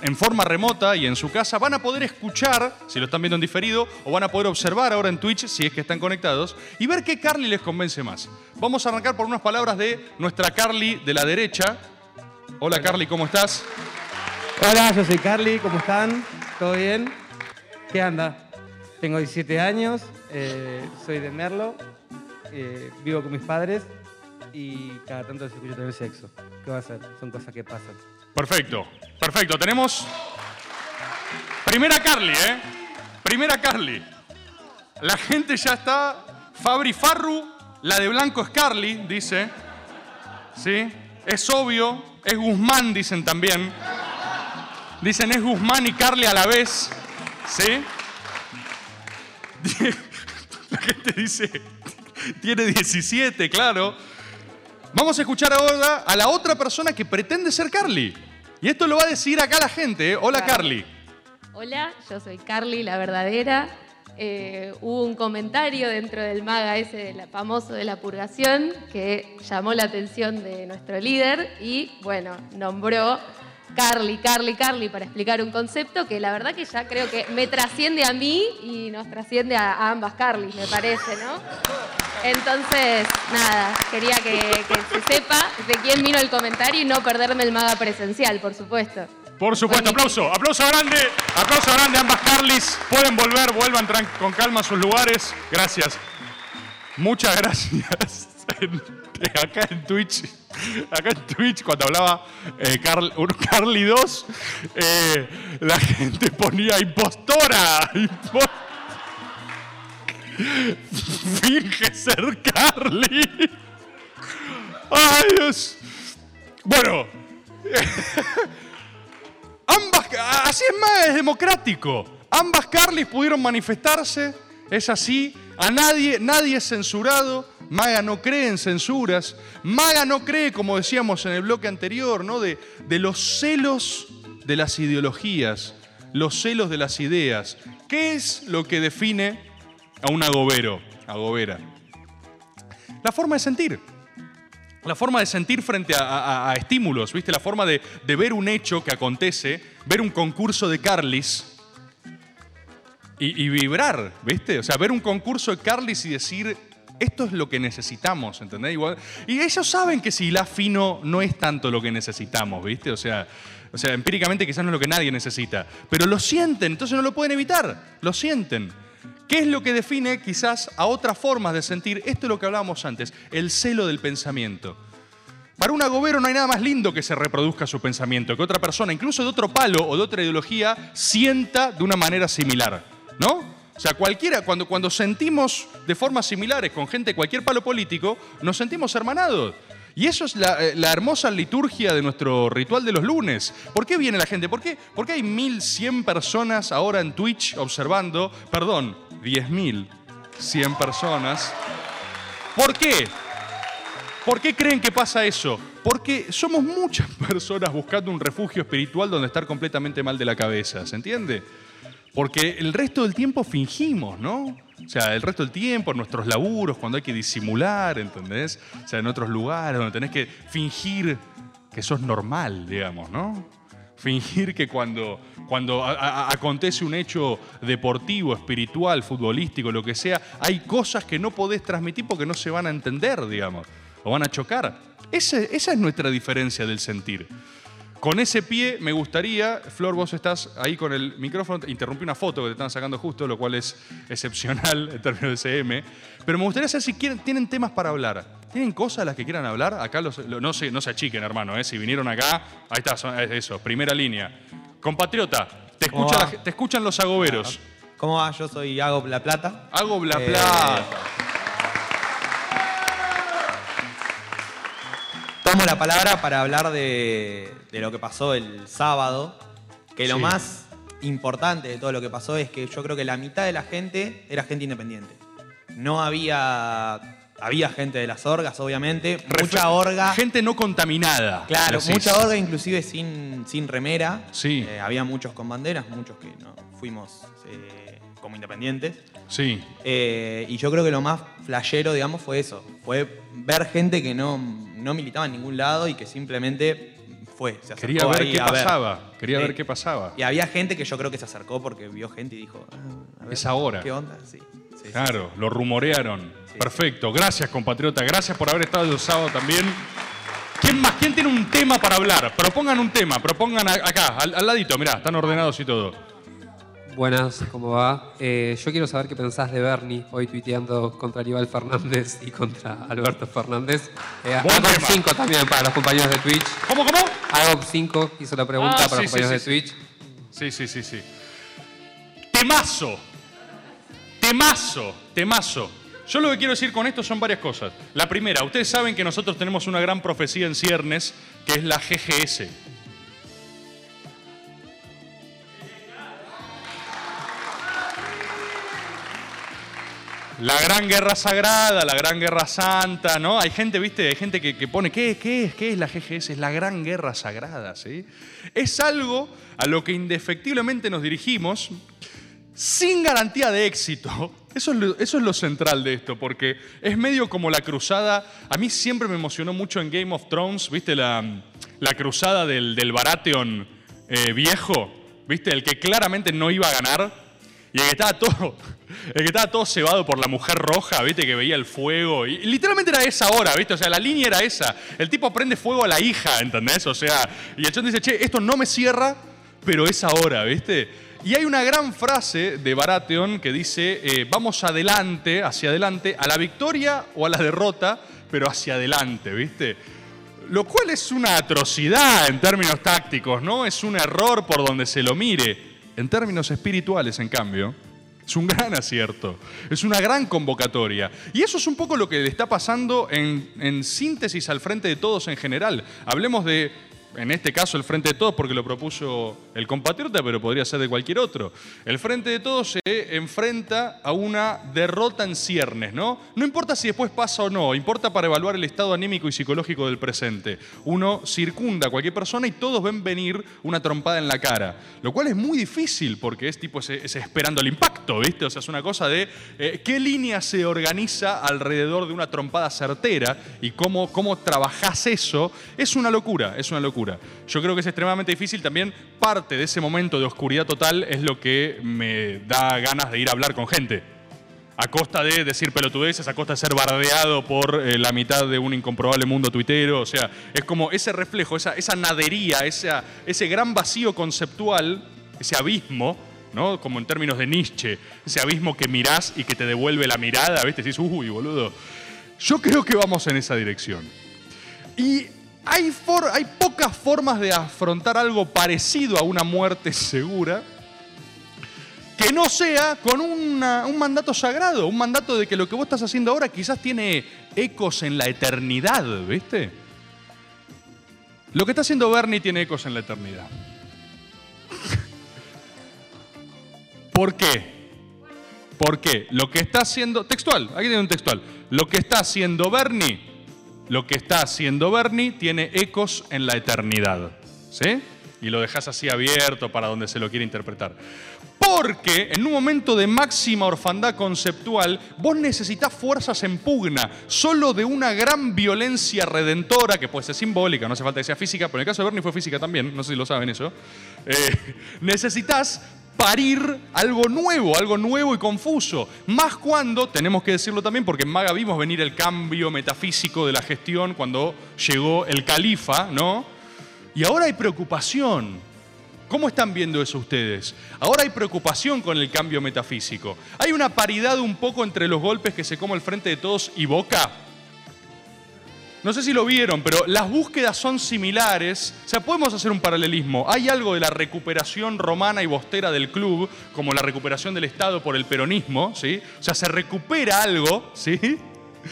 en forma remota y en su casa, van a poder escuchar, si lo están viendo en diferido, o van a poder observar ahora en Twitch, si es que están conectados, y ver qué Carly les convence más. Vamos a arrancar por unas palabras de nuestra Carly de la derecha. Hola Carly, ¿cómo estás? Hola, yo soy Carly, ¿cómo están? ¿Todo bien? ¿Qué anda? Tengo 17 años, eh, soy de Merlo, eh, vivo con mis padres y cada tanto se escucha tener sexo. ¿Qué va a hacer? Son cosas que pasan. Perfecto, perfecto. Tenemos primera Carly, ¿eh? Primera Carly. La gente ya está. Fabri Farru, la de blanco es Carly, dice. ¿Sí? Es obvio. Es Guzmán, dicen también. Dicen es Guzmán y Carly a la vez. ¿Sí? La gente dice. Tiene 17, claro. Vamos a escuchar ahora a la otra persona que pretende ser Carly. Y esto lo va a decir acá la gente. ¿eh? Hola, Carly. Hola, yo soy Carly, la verdadera. eh, hubo un comentario dentro del maga ese de la- famoso de la purgación que llamó la atención de nuestro líder y, bueno, nombró Carly, Carly, Carly para explicar un concepto que la verdad que ya creo que me trasciende a mí y nos trasciende a, a ambas Carly, me parece, ¿no? Entonces, nada, quería que, que se sepa de quién vino el comentario y no perderme el maga presencial, por supuesto. Por supuesto, aplauso, aplauso grande, aplauso grande a ambas Carlis. Pueden volver, vuelvan con calma a sus lugares. Gracias. Muchas gracias. Acá en Twitch, acá en Twitch, cuando hablaba eh, Carl- Carly 2, eh, la gente ponía impostora. impo- Finge ser Carly. Ay. Bueno, Ambas, así es más, es democrático. Ambas Carlis pudieron manifestarse, es así. A nadie, nadie es censurado. Maga no cree en censuras. Maga no cree, como decíamos en el bloque anterior, ¿no? de, los celos de las ideologías, los celos de las ideas. ¿Qué es lo que define a un agobero, agobera? La forma de sentir. La forma de sentir frente a, estímulos, ¿viste? La forma de, de ver un hecho que acontece, ver un concurso de Carlis y, y vibrar, ¿viste? O sea, ver un concurso de Carlis y decir, esto es lo que necesitamos, ¿entendés? Igual, y ellos saben que si la fino no es tanto lo que necesitamos, ¿viste? O sea, o sea, empíricamente quizás no es lo que nadie necesita, pero lo sienten, entonces no lo pueden evitar, lo sienten. ¿Qué es lo que define quizás a otras formas de sentir? Esto es lo que hablábamos antes, el celo del pensamiento. Para un agobero no hay nada más lindo que se reproduzca su pensamiento, que otra persona, incluso de otro palo o de otra ideología, sienta de una manera similar, ¿no? O sea, cualquiera, cuando, cuando sentimos de formas similares con gente de cualquier palo político, nos sentimos hermanados. Y eso es la, eh, hermosa liturgia de nuestro ritual de los lunes. ¿Por qué viene la gente? ¿Por qué, por qué hay 1.100 personas ahora en Twitch observando? Perdón, 10.100 personas. ¿Por qué? ¿Por qué creen que pasa eso? Porque somos muchas personas buscando un refugio espiritual donde estar completamente mal de la cabeza, ¿se entiende? Porque el resto del tiempo fingimos, ¿no? O sea, el resto del tiempo, nuestros laburos, cuando hay que disimular, ¿entendés? O sea, en otros lugares donde tenés que fingir que sos normal, digamos, ¿no? Fingir que cuando, cuando a- a- acontece un hecho deportivo, espiritual, futbolístico, lo que sea, hay cosas que no podés transmitir porque no se van a entender, digamos, o van a chocar. Ese- esa es nuestra diferencia del sentir. Con ese pie me gustaría, Flor, vos estás ahí con el micrófono, interrumpí una foto que te están sacando justo, lo cual es excepcional en términos de CM, pero me gustaría saber si quieren, tienen temas para hablar. ¿Tienen cosas las que quieran hablar? Acá los, no, se, no se achiquen, hermano, ¿eh? si vinieron acá, ahí está, son- es eso, primera línea. Compatriota, te, la- escuchan los agoberos. ¿Cómo va? Yo soy Hago La Plata. Hago Bla Eh, Plata. La palabra para hablar de, de lo que pasó el sábado, que lo Sí. más importante de todo lo que pasó es que yo creo que la mitad de la gente era gente independiente. No había... Había gente de las orgas, obviamente. Mucha orga. Gente no contaminada. Claro, decís. mucha orga inclusive sin, sin remera. Sí. Eh, había muchos con banderas, muchos que no fuimos eh, como independientes. Sí. Eh, y yo creo que lo más flashero, digamos, fue eso. Fue ver gente que no, no militaba en ningún lado y que simplemente fue. Se acercó Quería ver ahí qué a pasaba. Quería Sí. ver qué pasaba. Y había gente que yo creo que se acercó porque vio gente y dijo, "Ah, a ver, Es ahora. ¿Qué onda? Sí. sí, sí, Claro, lo rumorearon. Perfecto. Gracias, compatriota. Gracias por haber estado el sábado también. ¿Quién más? ¿Quién tiene un tema para hablar? Propongan un tema. Propongan a- acá, al, al ladito. Mirá, están ordenados y todo. Buenas, ¿cómo va? Eh, yo quiero saber qué pensás de Bernie hoy tuiteando contra Aníbal Fernández y contra Alberto Fernández. Eh, Agop tema. 5 también para los compañeros de Twitch. ¿Cómo, cómo? Agop 5 hizo la pregunta Ah, para sí, los sí, compañeros sí, de sí. Twitch. Sí, sí, sí, sí. Temazo. Temazo. Temazo. Yo lo que quiero decir con esto son varias cosas. La primera, ustedes saben que nosotros tenemos una gran profecía en ciernes, que es la GGS. La gran guerra sagrada, la gran guerra santa, ¿no? Hay gente, ¿viste? Hay gente que, que pone, ¿qué, qué es? ¿Qué es la GGS? Es la gran guerra sagrada, ¿sí? Es algo a lo que indefectiblemente nos dirigimos sin garantía de éxito. Eso es, lo, es central de esto, porque es medio como la cruzada. A mí siempre me emocionó mucho en Game of Thrones, ¿viste? La, la cruzada del, del eh, viejo, ¿viste? El que claramente no iba a ganar y el que estaba todo, el todo cebado por la mujer roja, ¿viste? Que veía el fuego. Y, y literalmente era esa hora, ¿viste? O sea, la línea era esa. El tipo prende fuego a la hija, ¿entendés? O sea, y el chon dice, che, esto no me cierra, pero es ahora, ¿viste? Y hay una gran frase de Baratheon que dice, eh, vamos adelante, hacia adelante, a la victoria o a la derrota, pero hacia adelante, ¿viste? Lo cual es una atrocidad en términos tácticos, ¿no? Es un error por donde se lo mire. En términos espirituales, en cambio, es un gran acierto, es una gran convocatoria. Y eso es un poco lo que le está pasando en, en síntesis al frente de todos en general. Hablemos de en este caso el Frente de Todos porque lo propuso el compatriota, pero podría ser de cualquier otro. El Frente de Todos se enfrenta a una derrota en ciernes, ¿no? No importa si después pasa o no, importa para evaluar el estado anímico y psicológico del presente. Uno circunda a cualquier persona y todos ven venir una trompada en la cara, lo cual es muy difícil porque es tipo ese, esperando el impacto, ¿viste? O sea, es una cosa de eh, qué línea se organiza alrededor de una trompada certera y cómo, cómo trabajás eso. Es una locura, es una locura. Yo creo que es extremadamente difícil. También parte de ese momento de oscuridad total es lo que me da ganas de ir a hablar con gente. A costa de decir pelotudeces, a costa de ser bardeado por eh, la mitad de un incomprobable mundo tuitero. O sea, es como ese reflejo, esa, esa nadería, esa, ese gran vacío conceptual, ese abismo, ¿no? Como en términos de Nietzsche, ese abismo que mirás y que te devuelve la mirada, ¿viste? Decís, uy, boludo. Yo creo que vamos en esa dirección. Y hay, pocas formas de afrontar algo parecido a una muerte segura que no sea con un mandato sagrado, un mandato de que lo que vos estás haciendo ahora quizás tiene ecos en la eternidad, ¿viste? Lo que está haciendo Bernie tiene ecos en la eternidad. ¿Por qué? ¿Por qué? Lo que está haciendo, textual, aquí tiene un textual, lo que está haciendo Bernie, lo que está haciendo Bernie tiene ecos en la eternidad, ¿sí? Y lo dejas así abierto para donde se lo quiere interpretar. Porque en un momento de máxima orfandad conceptual, vos necesitas fuerzas en pugna, solo de una gran violencia redentora, que puede ser simbólica, no hace falta que sea física, pero en el caso de Bernie fue física también, no sé si lo saben eso. Eh, necesitas parir algo nuevo, algo nuevo y confuso. Más cuando, tenemos que decirlo también, porque en Maga vimos venir el cambio metafísico de la gestión cuando llegó el califa, ¿no? Y ahora hay preocupación. ¿Cómo están viendo eso ustedes? Ahora hay preocupación con el cambio metafísico. Hay una paridad un poco entre los golpes que se come el frente de todos y Boca. No sé si lo vieron, pero las búsquedas son similares. O sea, podemos hacer un paralelismo. Hay algo de la recuperación romana y bostera del club, como la recuperación del Estado por el peronismo, ¿sí? O sea, se recupera algo, ¿sí?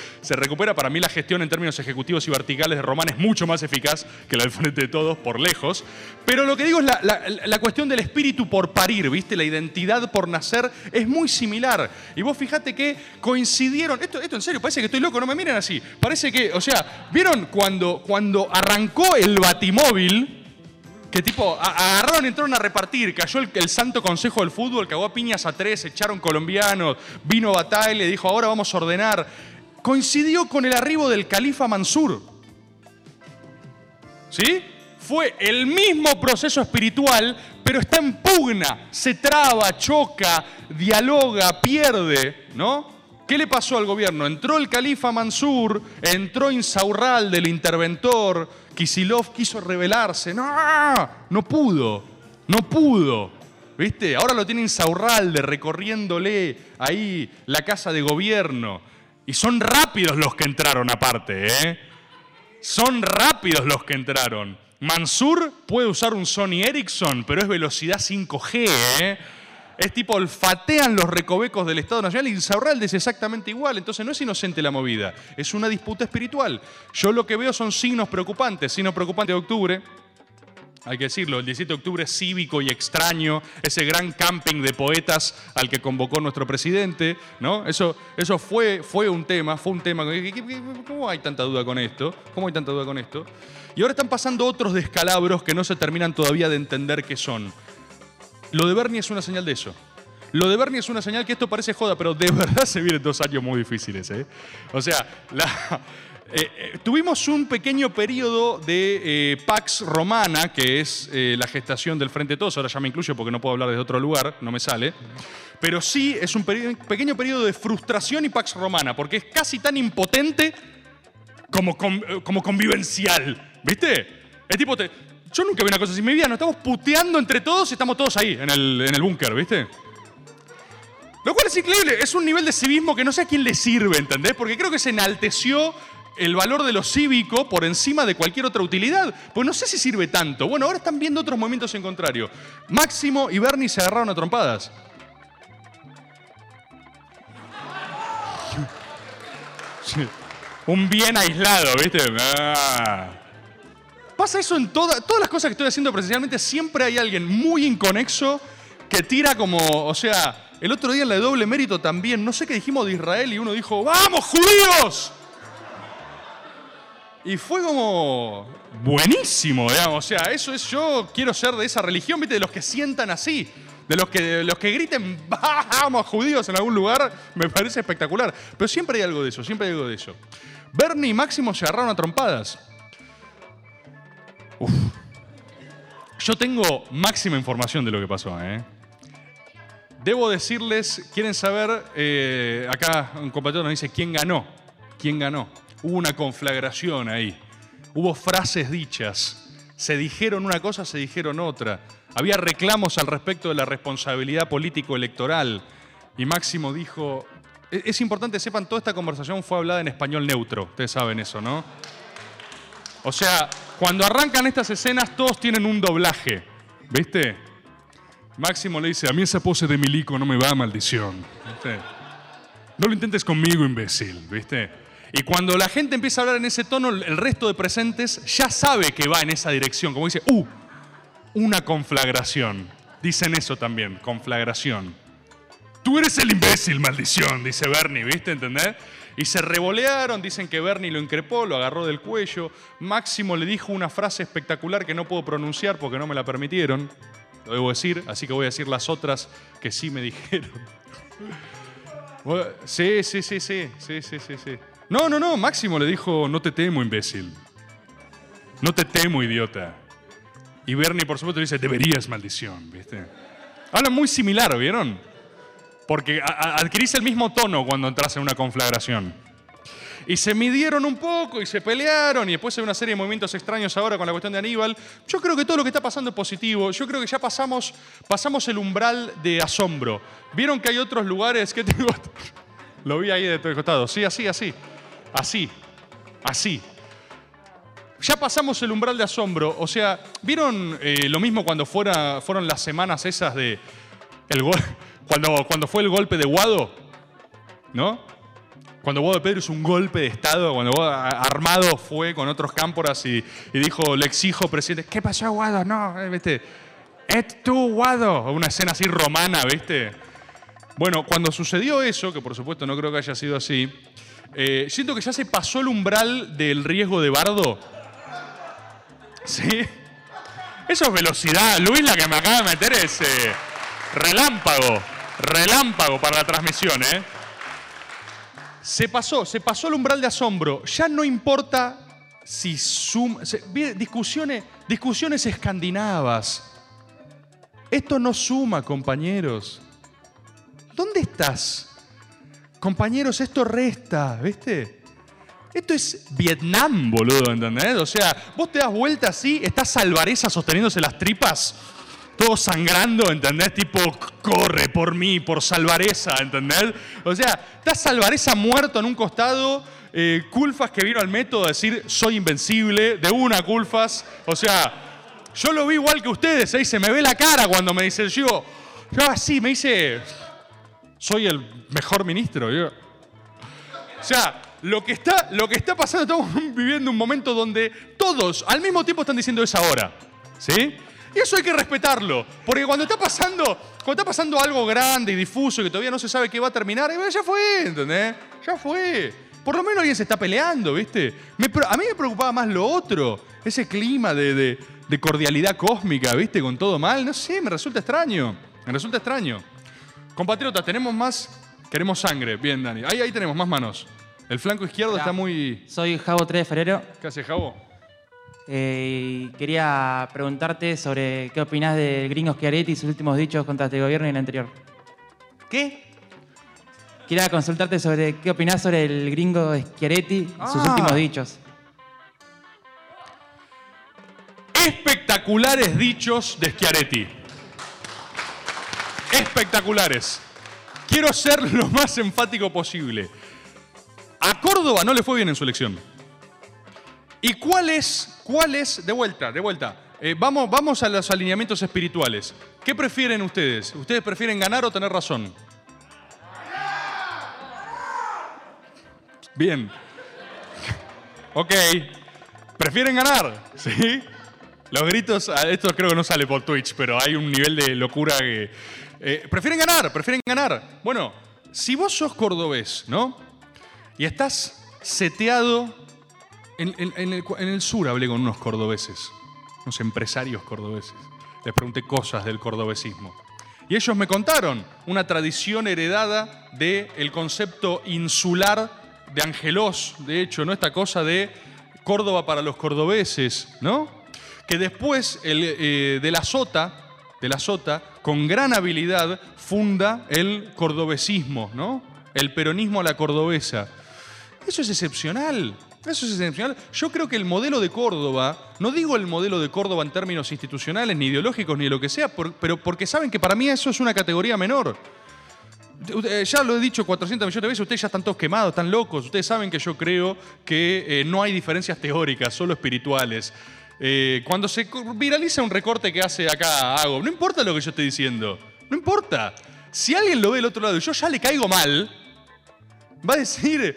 Se recupera para mí la gestión en términos ejecutivos y verticales de Román es mucho más eficaz que la del Frente de Todos, por lejos. Pero lo que digo es la, la- cuestión del espíritu por parir, ¿viste? La identidad por nacer es muy similar. Y vos fijate que coincidieron. Esto, esto en serio, parece que estoy loco, no me miren así. Parece que, o sea, ¿vieron cuando, cuando arrancó el batimóvil? Que tipo, agarraron, entraron a repartir, cayó el, el santo consejo del fútbol, cagó a piñas a tres, echaron colombianos, vino Batalla dijo, ahora vamos a ordenar. Coincidió con el arribo del califa Mansur. ¿Sí? Fue el mismo proceso espiritual, pero está en pugna, se traba, choca, dialoga, pierde, ¿no? ¿Qué le pasó al gobierno? Entró el califa Mansur, entró Insaurralde, el interventor, Kisilov quiso rebelarse, no, no pudo, no pudo. ¿Viste? Ahora lo tiene Insaurralde recorriéndole ahí la casa de gobierno. Y son rápidos los que entraron aparte, ¿eh? Son rápidos los que entraron. Mansur puede usar un Sony Ericsson, pero es velocidad 5G, ¿eh? Es tipo, olfatean los recovecos del Estado Nacional y Insaurralde es exactamente igual. Entonces no es inocente la movida, es una disputa espiritual. Yo lo que veo son signos preocupantes. Signos preocupantes de octubre, hay que decirlo, el 17 de octubre cívico y extraño, ese gran camping de poetas al que convocó nuestro presidente, ¿no? Eso, eso fue, fue un tema, fue un tema. ¿Cómo hay tanta duda con esto? ¿Cómo hay tanta duda con esto? Y ahora están pasando otros descalabros que no se terminan todavía de entender qué son. Lo de Bernie es una señal de eso. Lo de Bernie es una señal que esto parece joda, pero de verdad se vienen dos años muy difíciles. ¿eh? O sea, la- eh, eh, tuvimos un pequeño periodo de eh, Pax Romana, que es la gestación del Frente Todos. Ahora ya me incluyo porque no puedo hablar desde otro lugar, no me sale. Pero sí es un peri- pequeño periodo de frustración y Pax Romana, porque es casi tan impotente como, como convivencial. ¿Viste? Es tipo, te- yo nunca vi una cosa así en mi vida. Nos estamos puteando entre todos y estamos todos ahí, en el, en el búnker, ¿viste? Lo cual es increíble. Es un nivel de civismo que no sé a quién le sirve, ¿entendés? Porque creo que se enalteció el valor de lo cívico por encima de cualquier otra utilidad. Pues no sé si sirve tanto. Bueno, ahora están viendo otros movimientos en contrario. Máximo y Bernie se agarraron a trompadas. Un bien aislado, ¿viste? Ah. Pasa eso en toda- todas las cosas que estoy haciendo presencialmente. Siempre hay alguien muy inconexo que tira como, o sea, el otro día en la de doble mérito también, no sé qué dijimos de Israel y uno dijo, ¡vamos, judíos! Y fue como buenísimo, digamos. O sea, eso es, yo quiero ser de esa religión, ¿viste? De los que sientan así. De los que, de los que griten, vamos, judíos en algún lugar, me parece espectacular. Pero siempre hay algo de eso, siempre hay algo de eso. Bernie y Máximo se agarraron a trompadas. Uf. Yo tengo máxima información de lo que pasó, ¿eh? Debo decirles, quieren saber, eh, acá un compañero nos dice quién ganó. ¿Quién ganó? Hubo una conflagración ahí. Hubo frases dichas. Se dijeron una cosa, se dijeron otra. Había reclamos al respecto de la responsabilidad político-electoral. Y Máximo dijo, "E- es importante, sepan, toda esta conversación fue hablada en español neutro. Ustedes saben eso, ¿no? O sea, cuando arrancan estas escenas, todos tienen un doblaje. ¿Viste? Máximo le dice, a mí esa pose de milico no me va, maldición. ¿Viste? No lo intentes conmigo, imbécil, ¿viste? Y cuando la gente empieza a hablar en ese tono, el resto de presentes ya sabe que va en esa dirección. Como dice, ¡uh! Una conflagración. Dicen eso también, conflagración. Tú eres el imbécil, maldición, dice Bernie, ¿viste? ¿Entendés? Y se revolearon, dicen que Bernie lo increpó, lo agarró del cuello. Máximo le dijo una frase espectacular que no puedo pronunciar porque no me la permitieron. Lo debo decir, así que voy a decir las otras que sí me dijeron. Sí, sí, sí, sí, sí, sí, sí, sí. No, no, no, Máximo le dijo, no te temo, imbécil. No te temo, idiota. Y Bernie, por supuesto, le dice, deberías, maldición, ¿viste? Hablan muy similar, ¿vieron? Porque adquirís el mismo tono cuando entras en una conflagración. Y se midieron un poco y se pelearon y después hay una serie de movimientos extraños ahora con la cuestión de Aníbal. Yo creo que todo lo que está pasando es positivo. Yo creo que ya pasamos, pasamos el umbral de asombro. ¿Vieron que hay otros lugares que tengo? Lo vi ahí de todo el costado. Sí, así, así. Así. Así. Ya pasamos el umbral de asombro. O sea, ¿vieron eh, lo mismo cuando fuera, fueron las semanas esas de. El gol, cuando, cuando fue el golpe de Guado? ¿No? Cuando Guado de Pedro hizo un golpe de Estado, cuando Guado armado fue con otros cámporas y, dijo, le exijo, presidente, ¿qué pasó, Guado? No, eh, ¿viste? ¿Es tú, Guado? Una escena así romana, ¿viste? Bueno, cuando sucedió eso, que por supuesto no creo que haya sido así, eh, siento que ya se pasó el umbral del riesgo de bardo. ¿Sí? Eso es velocidad. Luis, la que me acaba de meter es eh, relámpago. Relámpago para la transmisión, ¿eh? Se pasó, se pasó el umbral de asombro. Ya no importa si suma. discusiones, discusiones escandinavas. Esto no suma, compañeros. ¿Dónde estás? Compañeros, esto resta, ¿viste? Esto es Vietnam, boludo, ¿entendés? O sea, vos te das vuelta así, está Salvareza sosteniéndose las tripas, todo sangrando, ¿entendés? Tipo, corre por mí, por Salvareza, ¿entendés? O sea, está Salvareza muerto en un costado, eh, Culfas que vino al método a decir, soy invencible, de una Culfas. O sea, yo lo vi igual que ustedes, ¿eh? Y se me ve la cara cuando me dice, yo, yo así, me dice, soy el mejor ministro. Yo, o sea, lo que, está, lo que está pasando, estamos viviendo un momento donde todos al mismo tiempo están diciendo es ahora. ¿Sí? Y eso hay que respetarlo. Porque cuando está pasando, cuando está pasando algo grande y difuso que todavía no se sabe qué va a terminar, eh, ya fue, ¿entendés? Ya fue. Por lo menos alguien se está peleando, ¿viste? Me a mí me preocupaba más lo otro. Ese clima de, de- de cordialidad cósmica, ¿viste? Con todo mal. No sé, me resulta extraño. Me resulta extraño. Compatriotas, tenemos más. Queremos sangre. Bien, Dani. Ahí, ahí tenemos más manos. El flanco izquierdo Hola. está muy. Soy Javo 3 de febrero. ¿Qué hace, Javo? Eh, quería preguntarte sobre qué opinás del gringo Schiaretti y sus últimos dichos contra este gobierno y el anterior. ¿Qué? Quería consultarte sobre qué opinás sobre el gringo Schiaretti y sus Ah. últimos dichos. Espectaculares dichos de Schiaretti. Espectaculares. Quiero ser lo más enfático posible. A Córdoba no le fue bien en su elección. ¿Y cuál es, cuál es, de vuelta, de vuelta, eh, vamos, vamos a los alineamientos espirituales. ¿Qué prefieren ustedes? ¿Ustedes prefieren ganar o tener razón? Bien. Ok. ¿Prefieren ganar? ¿Sí? Los gritos, esto creo que no sale por Twitch, pero hay un nivel de locura que... eh, prefieren ganar, prefieren ganar. Bueno, si vos sos cordobés, ¿no? Y estás seteado... En, el, sur hablé con unos cordobeses, unos empresarios cordobeses. Les pregunté cosas del cordobesismo. Y ellos me contaron una tradición heredada del concepto insular de Angelós, de hecho, ¿no? Esta cosa de Córdoba para los cordobeses, ¿no? Que después eh, de la Sota, de la Sota, con gran habilidad, funda el cordobesismo, ¿no? El peronismo a la cordobesa. Eso es excepcional. Eso es excepcional. Yo creo que el modelo de Córdoba, no digo el modelo de Córdoba en términos institucionales, ni ideológicos, ni lo que sea, pero porque saben que para mí eso es una categoría menor. Eh, Ya lo he dicho 400 millones de veces, ustedes ya están todos quemados, están locos. Ustedes saben que yo creo que eh, no hay diferencias teóricas, solo espirituales. Eh, cuando se viraliza un recorte que hace acá no importa lo que yo esté diciendo, no importa. Si alguien lo ve del otro lado y yo ya le caigo mal, va a decir,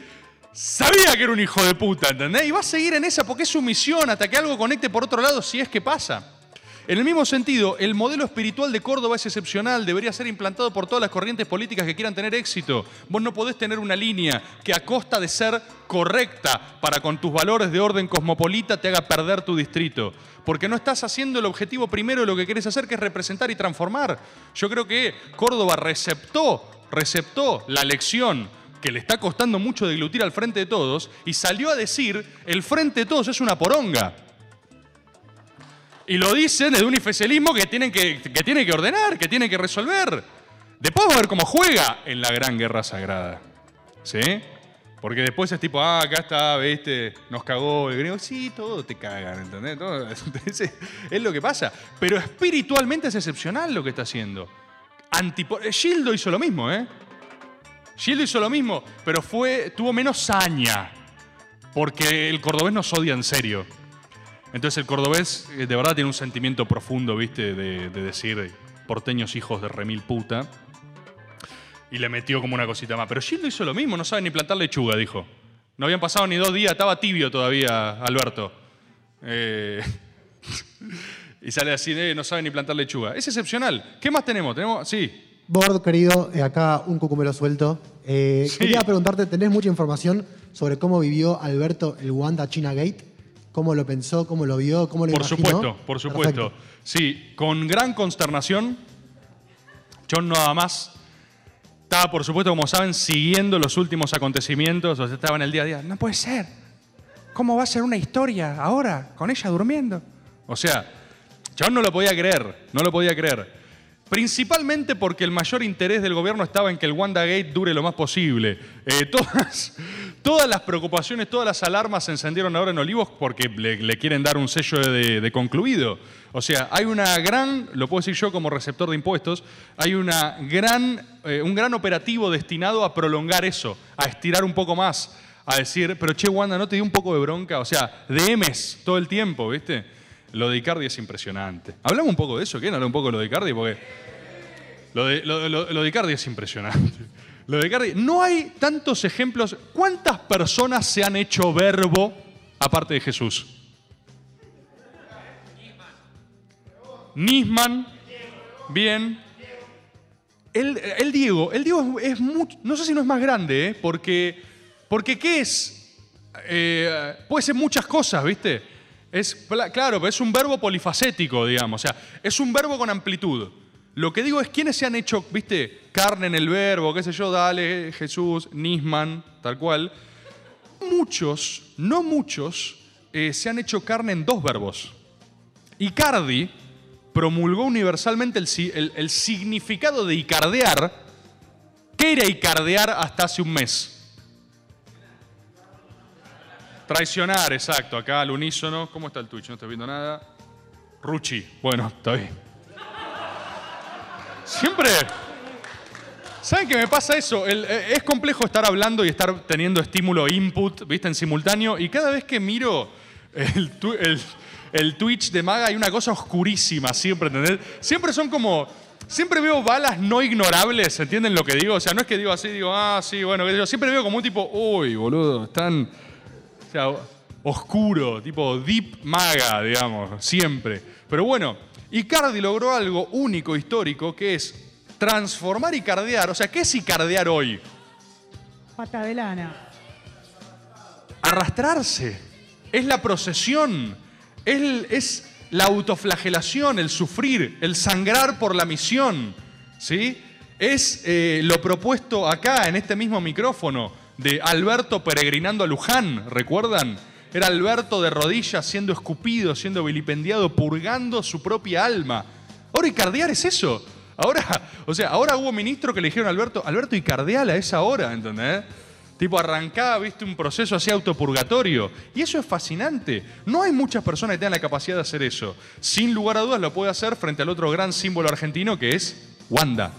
sabía que era un hijo de puta, ¿entendés? Y va a seguir en esa porque es su misión hasta que algo conecte por otro lado si es que pasa. En el mismo sentido, el modelo espiritual de Córdoba es excepcional, debería ser implantado por todas las corrientes políticas que quieran tener éxito. Vos no podés tener una línea que a costa de ser correcta para con tus valores de orden cosmopolita te haga perder tu distrito. Porque no estás haciendo el objetivo primero de lo que querés hacer, que es representar y transformar. Yo creo que Córdoba receptó, receptó la lección que le está costando mucho deglutir al frente de todos y salió a decir, el frente de todos es una poronga. Y lo dicen desde un oficialismo que tienen que, que tiene que ordenar, que tiene que resolver. Después vamos a ver cómo juega en la gran guerra sagrada. ¿Sí? Porque después es tipo, ah, acá está, viste, nos cagó el griego. Sí, todo te cagan, ¿entendés? Es lo que pasa. Pero espiritualmente es excepcional lo que está haciendo. Antipo eh, Gildo hizo lo mismo, ¿eh? Gildo hizo lo mismo, pero fue, tuvo menos saña. Porque el cordobés nos odia en serio. Entonces el cordobés eh, de verdad tiene un sentimiento profundo, ¿viste? De, de decir porteños hijos de remil puta. Y le metió como una cosita más. Pero Gildo hizo lo mismo, no sabe ni plantar lechuga, dijo. No habían pasado ni dos días, estaba tibio todavía Alberto. Eh, y sale así, eh, no sabe ni plantar lechuga. Es excepcional. ¿Qué más tenemos? Tenemos, sí. Bord, querido, eh, acá un cucumelo suelto. Eh, Sí. Quería preguntarte, ¿tenés mucha información sobre cómo vivió Alberto el Wanda China Gate? ¿Cómo lo pensó? ¿Cómo lo vio? ¿Cómo lo Por imaginó? supuesto, por supuesto. Sí, con gran consternación. Yo nada más estaba, por supuesto, como saben, siguiendo los últimos acontecimientos. O sea, estaba en el día a día. No puede ser. ¿Cómo va a ser una historia ahora con ella durmiendo? O sea, yo no lo podía creer, no lo podía creer. Principalmente porque el mayor interés del gobierno estaba en que el WandaGate dure lo más posible. Eh, todas, todas las preocupaciones, todas las alarmas se encendieron ahora en Olivos porque le, quieren dar un sello de, concluido. O sea, hay una gran, lo puedo decir yo como receptor de impuestos, hay una gran, eh, un gran operativo destinado a prolongar eso, a estirar un poco más, a decir, pero che, Wanda, ¿no te dio un poco de bronca? O sea, DMs todo el tiempo, ¿viste? Lo de Icardi es impresionante. Hablamos un poco de eso, ¿quieren hablar un poco de lo de Icardi? Porque lo de, lo, lo- lo de Icardi es impresionante. Lo de Icardi, no hay tantos ejemplos. ¿Cuántas personas se han hecho verbo aparte de Jesús? Nisman, bien. El, Diego, el Diego es, mucho, no sé si no es más grande, ¿eh? porque, porque ¿qué es? Eh, puede ser muchas cosas, ¿viste? Es, claro, es un verbo polifacético, digamos, o sea, es un verbo con amplitud. Lo que digo es quiénes se han hecho, viste, carne en el verbo, qué sé yo, dale, Jesús, Nisman, tal cual. Muchos, no muchos, eh, se han hecho carne en dos verbos. Icardi promulgó universalmente el, si- el- el significado de icardear. ¿Qué era icardear hasta hace un mes? Traicionar, exacto. Acá al unísono. ¿Cómo está el Twitch? No estoy viendo nada. Ruchi. Bueno, está bien. Siempre. ¿Saben qué me pasa eso? El- eh, es complejo estar hablando y estar teniendo estímulo input, ¿viste? En simultáneo. Y cada vez que miro el, tu- el- el Twitch de Maga hay una cosa oscurísima siempre, ¿entendés? Siempre son como. Siempre veo balas no ignorables, ¿entienden lo que digo? O sea, no es que digo así, digo, ah, sí, bueno, yo. Siempre veo como un tipo, uy, boludo, están. O sea, oscuro, tipo deep maga, digamos, siempre. Pero bueno, Icardi logró algo único, histórico, que es transformar Icardear. O sea, ¿qué es Icardear hoy? Pata de lana. Arrastrarse. Es la procesión. Es la autoflagelación, el sufrir, el sangrar por la misión. ¿Sí? Es eh, lo propuesto acá, en este mismo micrófono, de Alberto peregrinando a Luján. ¿Recuerdan? Era Alberto de rodillas siendo escupido, siendo vilipendiado, purgando su propia alma. Ahora Icardear es eso. Ahora, o sea, ahora hubo ministro que le dijeron a Alberto, Alberto Icardeal a esa hora, ¿entendés? Tipo, arrancaba, viste, un proceso así autopurgatorio. Y eso es fascinante. No hay muchas personas que tengan la capacidad de hacer eso. Sin lugar a dudas lo puede hacer frente al otro gran símbolo argentino que es Wanda.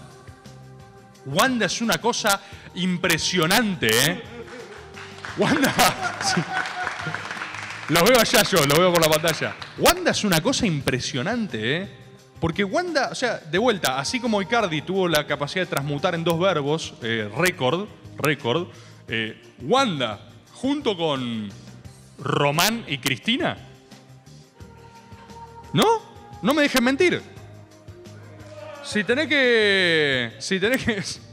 Wanda es una cosa impresionante, ¿eh? Wanda. sí. Lo veo allá yo, lo veo por la pantalla. Wanda es una cosa impresionante, ¿eh? Porque Wanda, o sea, de vuelta, así como Icardi tuvo la capacidad de transmutar en dos verbos, eh, récord, récord, eh, Wanda, junto con Román y Cristina, ¿no? No me dejen mentir. Si tenés que. Si tenés que.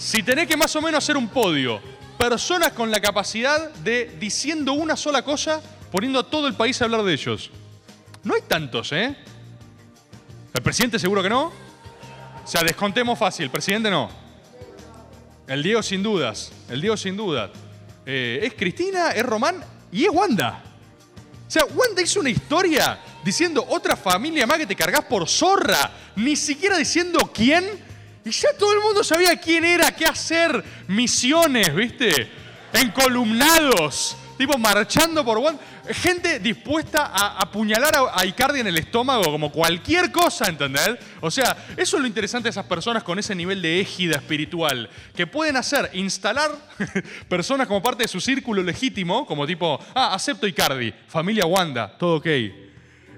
Si tenés que más o menos hacer un podio, personas con la capacidad de, diciendo una sola cosa, poniendo a todo el país a hablar de ellos. No hay tantos, ¿eh? ¿El presidente seguro que no? O sea, descontemos fácil, el presidente no. El Diego sin dudas, el Diego sin dudas. Eh, es Cristina, es Román y es Wanda. O sea, Wanda hizo una historia diciendo otra familia más que te cargas por zorra, ni siquiera diciendo quién. Y ya todo el mundo sabía quién era, qué hacer, misiones, ¿viste? Encolumnados, tipo marchando por Wanda. Gente dispuesta a apuñalar a, Icardi en el estómago como cualquier cosa, ¿entendés? O sea, eso es lo interesante de esas personas con ese nivel de égida espiritual, que pueden hacer, instalar personas como parte de su círculo legítimo, como tipo, ah, acepto Icardi, familia Wanda, todo ok.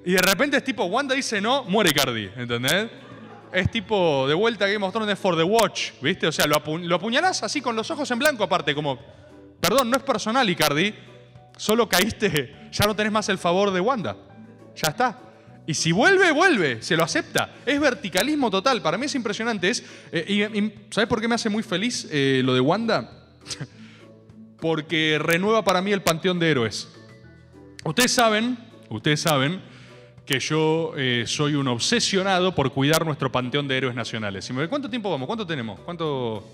Y de repente es tipo, Wanda dice no, muere Icardi, ¿entendés? Es tipo, de vuelta Game of Thrones For the Watch, ¿viste? O sea, lo, apu- lo apuñalás así con los ojos en blanco aparte, como, perdón, no es personal Icardi, solo caíste, ya no tenés más el favor de Wanda. Ya está. Y si vuelve, vuelve, se lo acepta. Es verticalismo total, para mí es impresionante. Es, eh, y, ¿Sabes por qué me hace muy feliz eh, lo de Wanda? Porque renueva para mí el panteón de héroes. Ustedes saben, ustedes saben que yo eh, soy un obsesionado por cuidar nuestro panteón de héroes nacionales. Me- ¿Cuánto tiempo vamos? ¿Cuánto tenemos? ¿Cuánto?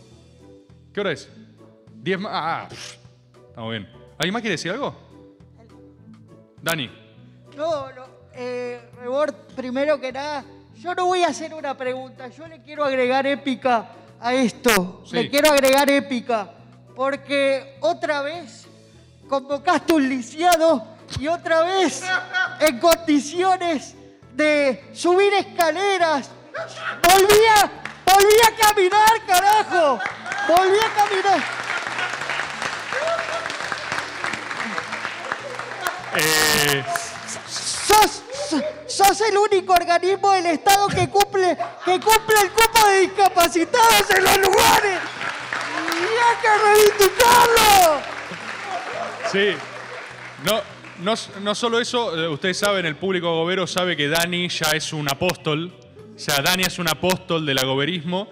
¿Qué hora es? ¿Diez más? Ah, pff, estamos bien. ¿Alguien más quiere decir algo? Dani. No, no. Eh, Rebord, primero que nada, yo no voy a hacer una pregunta. Yo le quiero agregar épica a esto. Sí. Le quiero agregar épica. Porque otra vez convocaste un lisiado y otra vez en condiciones de subir escaleras. Volví a, volví a caminar, carajo. Volví a caminar. Eh, sos, sos- sos el único organismo del Estado que cumple, que cumple el cupo de discapacitados en los lugares. ¡Y hay que reivindicarlo! Sí. No, no, no solo eso, eh, ustedes saben, el público gobero sabe que Dani ya es un apóstol. O sea, Dani es un apóstol del agoberismo.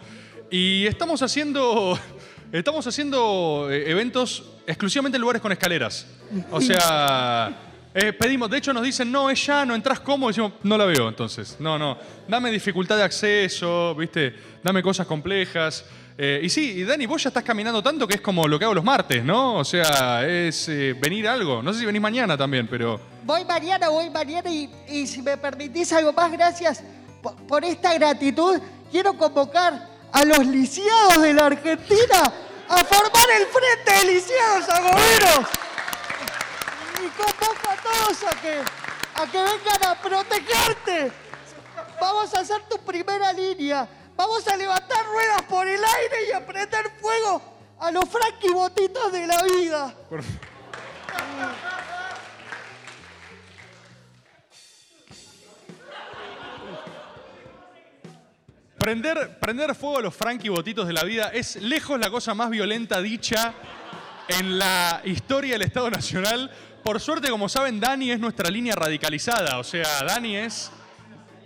Y estamos haciendo, estamos haciendo eh, eventos exclusivamente en lugares con escaleras. O sea, Eh, pedimos, de hecho nos dicen, no, es ya, no entras cómodo. Decimos, no la veo entonces. No, no. Dame dificultad de acceso, ¿viste? Dame cosas complejas. Eh, y sí, y Dani, vos ya estás caminando tanto que es como lo que hago los martes, ¿no? O sea, es eh, venir algo. No sé si venís mañana también, pero. Voy mañana, voy mañana y, si me permitís algo más, gracias por, por esta gratitud. Quiero convocar a los lisiados de la Argentina a formar el Frente de Lisiados Agoberos. Y convoco a todos a que, a que vengan a protegerte. Vamos a hacer tu primera línea. Vamos a levantar ruedas por el aire y a prender fuego a los franquibotitos de la vida. Prender, prender fuego a los Frankie Botitos de la vida es lejos la cosa más violenta dicha en la historia del Estado Nacional. Por suerte, como saben, Dani es nuestra línea radicalizada. O sea, Dani es.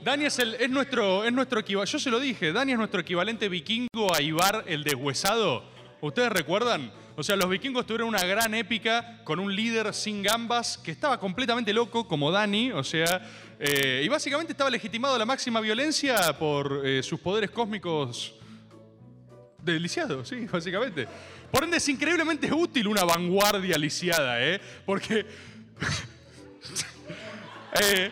Dani es, el, es nuestro, es nuestro equivalente. Yo se lo dije, Dani es nuestro equivalente vikingo a Ibar el deshuesado. ¿Ustedes recuerdan? O sea, los vikingos tuvieron una gran épica con un líder sin gambas que estaba completamente loco, como Dani. O sea, eh, y básicamente estaba legitimado la máxima violencia por eh, sus poderes cósmicos de lisiado, sí, básicamente. Por ende, es increíblemente útil una vanguardia lisiada, ¿eh? Porque. eh,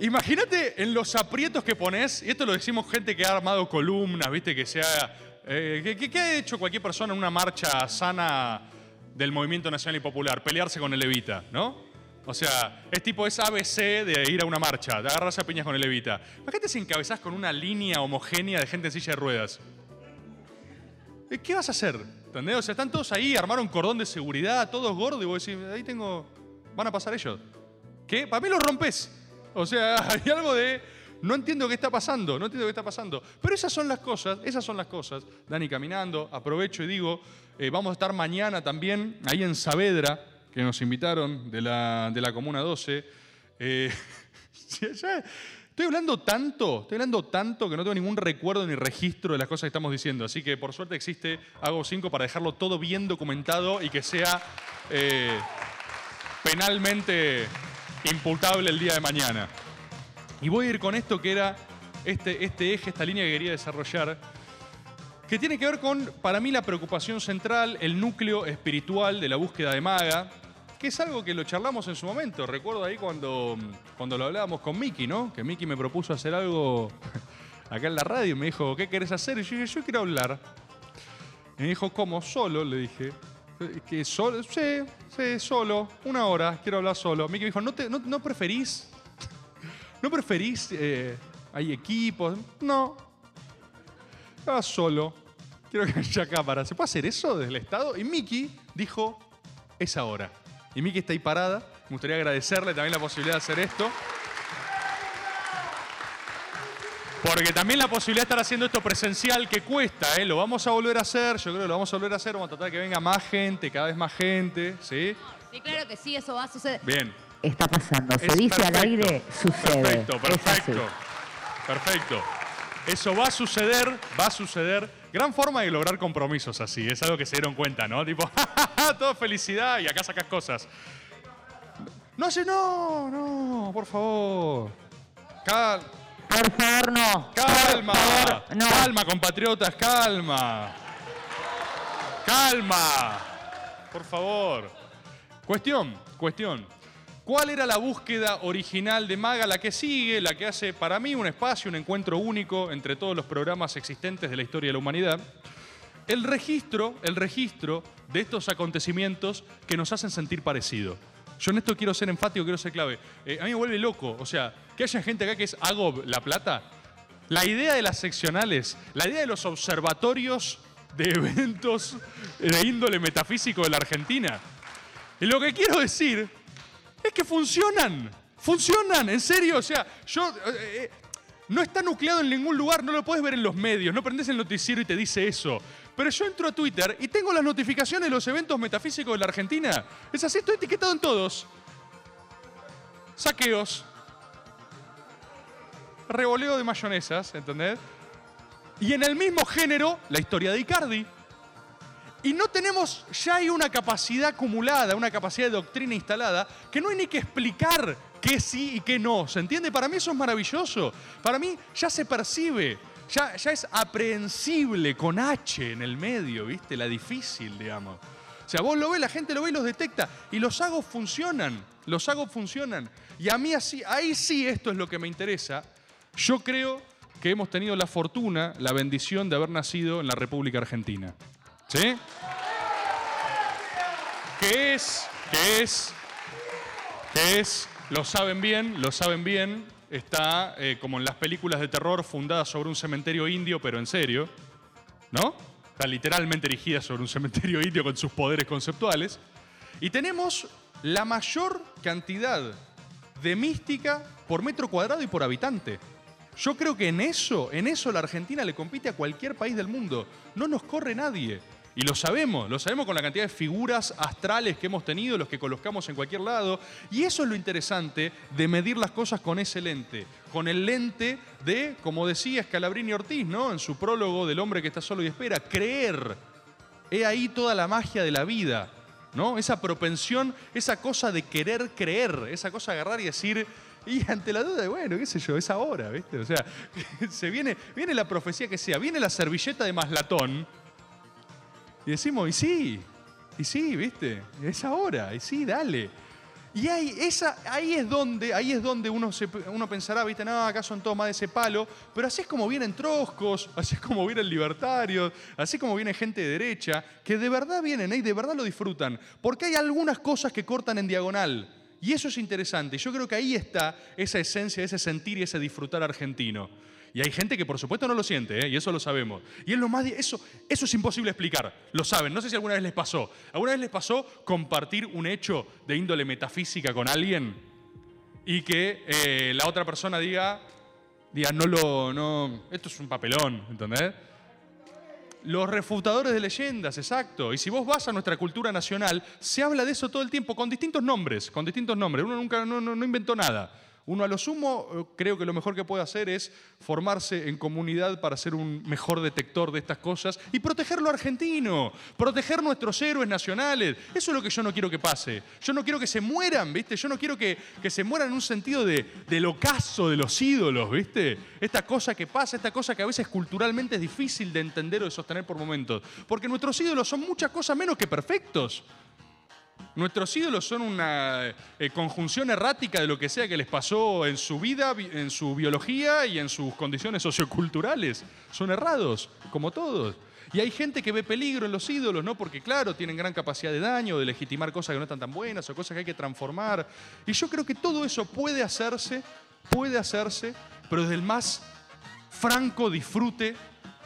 Imagínate en los aprietos que pones, y esto lo decimos gente que ha armado columnas, ¿viste? Que sea. eh, que, ha hecho cualquier persona en una marcha sana del movimiento nacional y popular? Pelearse con el Levita, ¿no? O sea, es tipo, es ABC de ir a una marcha, de agarrarse a piñas con el Levita. Imagínate si encabezás con una línea homogénea de gente en silla de ruedas. ¿Qué vas a hacer? ¿Entendés? O sea, están todos ahí, armaron cordón de seguridad, todos gordos, y vos decís, ahí tengo. Van a pasar ellos. ¿Qué? Para mí los rompes. O sea, hay algo de. No entiendo qué está pasando, no entiendo qué está pasando. Pero esas son las cosas, esas son las cosas. Dani caminando, aprovecho y digo, eh, vamos a estar mañana también ahí en Saavedra, que nos invitaron de la, de la Comuna 12. Eh, estoy hablando tanto, estoy hablando tanto que no tengo ningún recuerdo ni registro de las cosas que estamos diciendo. Así que por suerte existe Hago 5 para dejarlo todo bien documentado y que sea eh, penalmente imputable el día de mañana. Y voy a ir con esto que era este, este eje, esta línea que quería desarrollar, que tiene que ver con, para mí, la preocupación central, el núcleo espiritual de la búsqueda de Maga, que es algo que lo charlamos en su momento. Recuerdo ahí cuando, cuando lo hablábamos con Miki, ¿no? Que Miki me propuso hacer algo acá en la radio y me dijo, ¿qué querés hacer? Y yo dije, yo quiero hablar. Y me dijo, ¿cómo? Solo, le dije. ¿Que solo? Sí, sí, solo. Una hora, quiero hablar solo. Miki me dijo, ¿no, te, no, preferís? ¿No preferís? eh, ¿Hay equipos? No. Estaba solo. Quiero que haya cámara. ¿Se puede hacer eso desde el Estado? Y Miki dijo, es ahora. Y Miki está ahí parada. Me gustaría agradecerle también la posibilidad de hacer esto. Porque también la posibilidad de estar haciendo esto presencial que cuesta, ¿eh? Lo vamos a volver a hacer, yo creo que lo vamos a volver a hacer, vamos a tratar de que venga más gente, cada vez más gente, ¿sí? Sí, claro que sí, eso va a suceder. Bien. Está pasando. Se Es dice al perfecto. aire, sucede. Perfecto, perfecto. Perfecto. Eso va a suceder, va a suceder. Gran forma de lograr compromisos así, es algo que se dieron cuenta, ¿no? Tipo, todo felicidad y acá sacas cosas. No sé, no, no, por favor. Cal por favor, no. Calma. Calma, compatriotas, calma. Calma. Por favor. Cuestión, cuestión. ¿Cuál era la búsqueda original de Maga? La que sigue, la que hace para mí un espacio, un encuentro único entre todos los programas existentes de la historia de la humanidad. El registro, el registro de estos acontecimientos que nos hacen sentir parecido. Yo en esto quiero ser enfático, quiero ser clave. Eh, a mí me vuelve loco, o sea, que haya gente acá que es Agob La Plata. La idea de las seccionales, la idea de los observatorios de eventos de índole metafísico de la Argentina. Y lo que quiero decir es que funcionan. Funcionan, en serio. O sea, yo. eh, eh, no está nucleado en ningún lugar, no lo puedes ver en los medios, no prendes el noticiero y te dice eso. Pero yo entro a Twitter y tengo las notificaciones de los eventos metafísicos de la Argentina. Es así, estoy etiquetado en todos. Saqueos. Revoleo de mayonesas, ¿entendés? Y en el mismo género, la historia de Icardi. Y no tenemos, ya hay una capacidad acumulada, una capacidad de doctrina instalada, que no hay ni que explicar qué sí y qué no. ¿Se entiende? Para mí eso es maravilloso. Para mí ya se percibe, ya, ya es aprehensible con H en el medio, ¿viste? La difícil, digamos. O sea, vos lo ves, la gente lo ve y los detecta. Y los hagos funcionan. Los hagos funcionan. Y a mí así, ahí sí esto es lo que me interesa. Yo creo que hemos tenido la fortuna, la bendición de haber nacido en la República Argentina. ¿Sí? ¿Qué es? ¿Qué es? ¿Qué es? Lo saben bien, lo saben bien. Está eh, como en las películas de terror fundada sobre un cementerio indio, pero en serio. ¿No? Está literalmente erigida sobre un cementerio indio con sus poderes conceptuales. Y tenemos la mayor cantidad de mística por metro cuadrado y por habitante. Yo creo que en eso, en eso la Argentina le compite a cualquier país del mundo. No nos corre nadie. Y lo sabemos, lo sabemos con la cantidad de figuras astrales que hemos tenido, los que colocamos en cualquier lado. Y eso es lo interesante de medir las cosas con ese lente. Con el lente de, como decía Scalabrini Ortiz, ¿no? En su prólogo del hombre que está solo y espera, creer. He ahí toda la magia de la vida. ¿No? Esa propensión, esa cosa de querer creer, esa cosa de agarrar y decir, y ante la duda, bueno, qué sé yo, es ahora, ¿viste? O sea, se viene, viene la profecía que sea, viene la servilleta de Maslatón, y decimos, y sí, y sí, ¿viste? Es ahora, y sí, dale. Y ahí, esa, ahí, es donde, ahí es donde uno, se, uno pensará, ¿viste? No, acá son todos más de ese palo. Pero así es como vienen troscos, así es como vienen libertarios, así es como viene gente de derecha, que de verdad vienen ¿eh? y de verdad lo disfrutan. Porque hay algunas cosas que cortan en diagonal. Y eso es interesante. Yo creo que ahí está esa esencia, ese sentir y ese disfrutar argentino. Y hay gente que por supuesto no lo siente, ¿eh? y eso lo sabemos. Y es lo más eso, eso es imposible explicar, lo saben. No sé si alguna vez les pasó. ¿Alguna vez les pasó compartir un hecho de índole metafísica con alguien y que eh, la otra persona diga, diga, no lo, no, esto es un papelón, ¿entendés? Los refutadores de leyendas, exacto. Y si vos vas a nuestra cultura nacional, se habla de eso todo el tiempo, con distintos nombres, con distintos nombres. Uno nunca no, no- no inventó nada. Uno a lo sumo eh, creo que lo mejor que puede hacer es formarse en comunidad para ser un mejor detector de estas cosas y proteger lo argentino, proteger nuestros héroes nacionales. Eso es lo que yo no quiero que pase. Yo no quiero que se mueran, ¿viste? Yo no quiero que, que se mueran en un sentido de, del ocaso de los ídolos, ¿viste? Esta cosa que pasa, esta cosa que a veces culturalmente es difícil de entender o de sostener por momentos. Porque nuestros ídolos son muchas cosas menos que perfectos. Nuestros ídolos son una eh, conjunción errática de lo que sea que les pasó en su vida, en su biología y en sus condiciones socioculturales. Son errados, como todos. Y hay gente que ve peligro en los ídolos, ¿no? Porque, claro, tienen gran capacidad de daño, de legitimar cosas que no están tan buenas o cosas que hay que transformar. Y yo creo que todo eso puede hacerse, puede hacerse, pero desde el más franco disfrute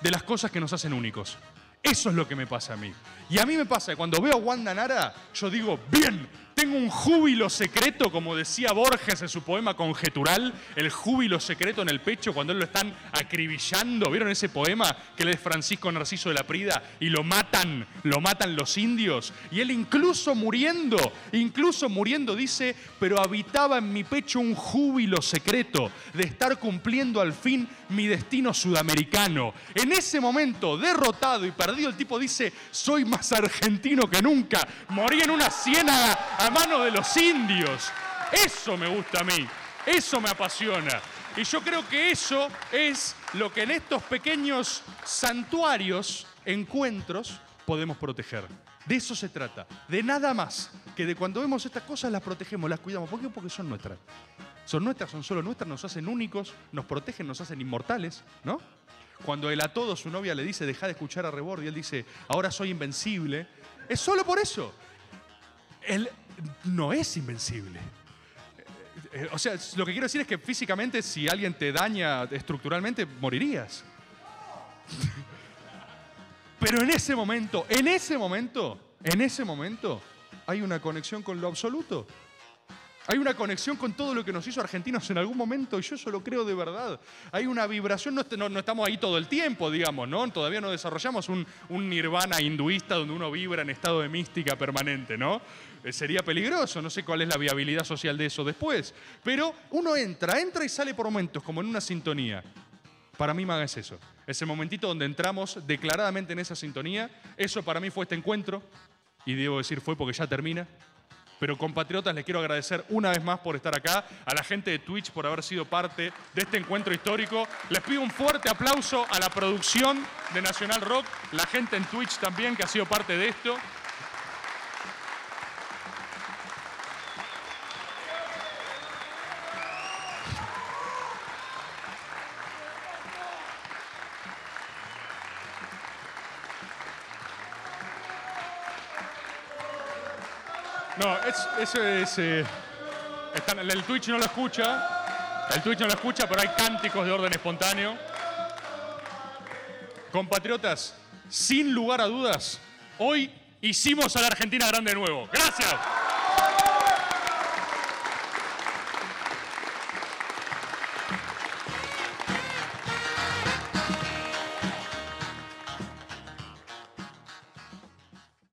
de las cosas que nos hacen únicos. Eso es lo que me pasa a mí. Y a mí me pasa cuando veo a Wanda Nara, yo digo, bien, tengo un júbilo secreto, como decía Borges en su poema Conjetural, el júbilo secreto en el pecho cuando él lo están acribillando. ¿Vieron ese poema que lee Francisco Narciso de la Prida y lo matan, lo matan los indios? Y él incluso muriendo, incluso muriendo dice, pero habitaba en mi pecho un júbilo secreto de estar cumpliendo al fin mi destino sudamericano. En ese momento, derrotado y perdido, el tipo dice, soy más argentino que nunca, morí en una ciénaga a mano de los indios. Eso me gusta a mí, eso me apasiona. Y yo creo que eso es lo que en estos pequeños santuarios, encuentros, podemos proteger. De eso se trata, de nada más que de cuando vemos estas cosas las protegemos, las cuidamos. ¿Por qué? Porque son nuestras. Son nuestras, son solo nuestras, nos hacen únicos, nos protegen, nos hacen inmortales, ¿no? Cuando él a todo su novia le dice, deja de escuchar a Rebord, y él dice, ahora soy invencible, es solo por eso. Él no es invencible. Eh, O sea, lo que quiero decir es que físicamente, si alguien te daña estructuralmente, morirías. Pero en ese momento, en ese momento, en ese momento, hay una conexión con lo absoluto. Hay una conexión con todo lo que nos hizo argentinos en algún momento y yo eso lo creo de verdad. Hay una vibración, no estamos ahí todo el tiempo, digamos, ¿no? Todavía no desarrollamos un, un nirvana hinduista donde uno vibra en estado de mística permanente, ¿no? Eh, sería peligroso, no sé cuál es la viabilidad social de eso después. Pero uno entra, entra y sale por momentos, como en una sintonía. Para mí, Maga, es eso. Ese momentito donde entramos declaradamente en esa sintonía. Eso para mí fue este encuentro. Y debo decir fue porque ya termina. Pero compatriotas, les quiero agradecer una vez más por estar acá, a la gente de Twitch por haber sido parte de este encuentro histórico. Les pido un fuerte aplauso a la producción de Nacional Rock, la gente en Twitch también que ha sido parte de esto. Es- eso es. eh, el Twitch no lo escucha. El Twitch no lo escucha, pero hay cánticos de orden espontáneo. Compatriotas, sin lugar a dudas, hoy hicimos a la Argentina grande de nuevo. Gracias.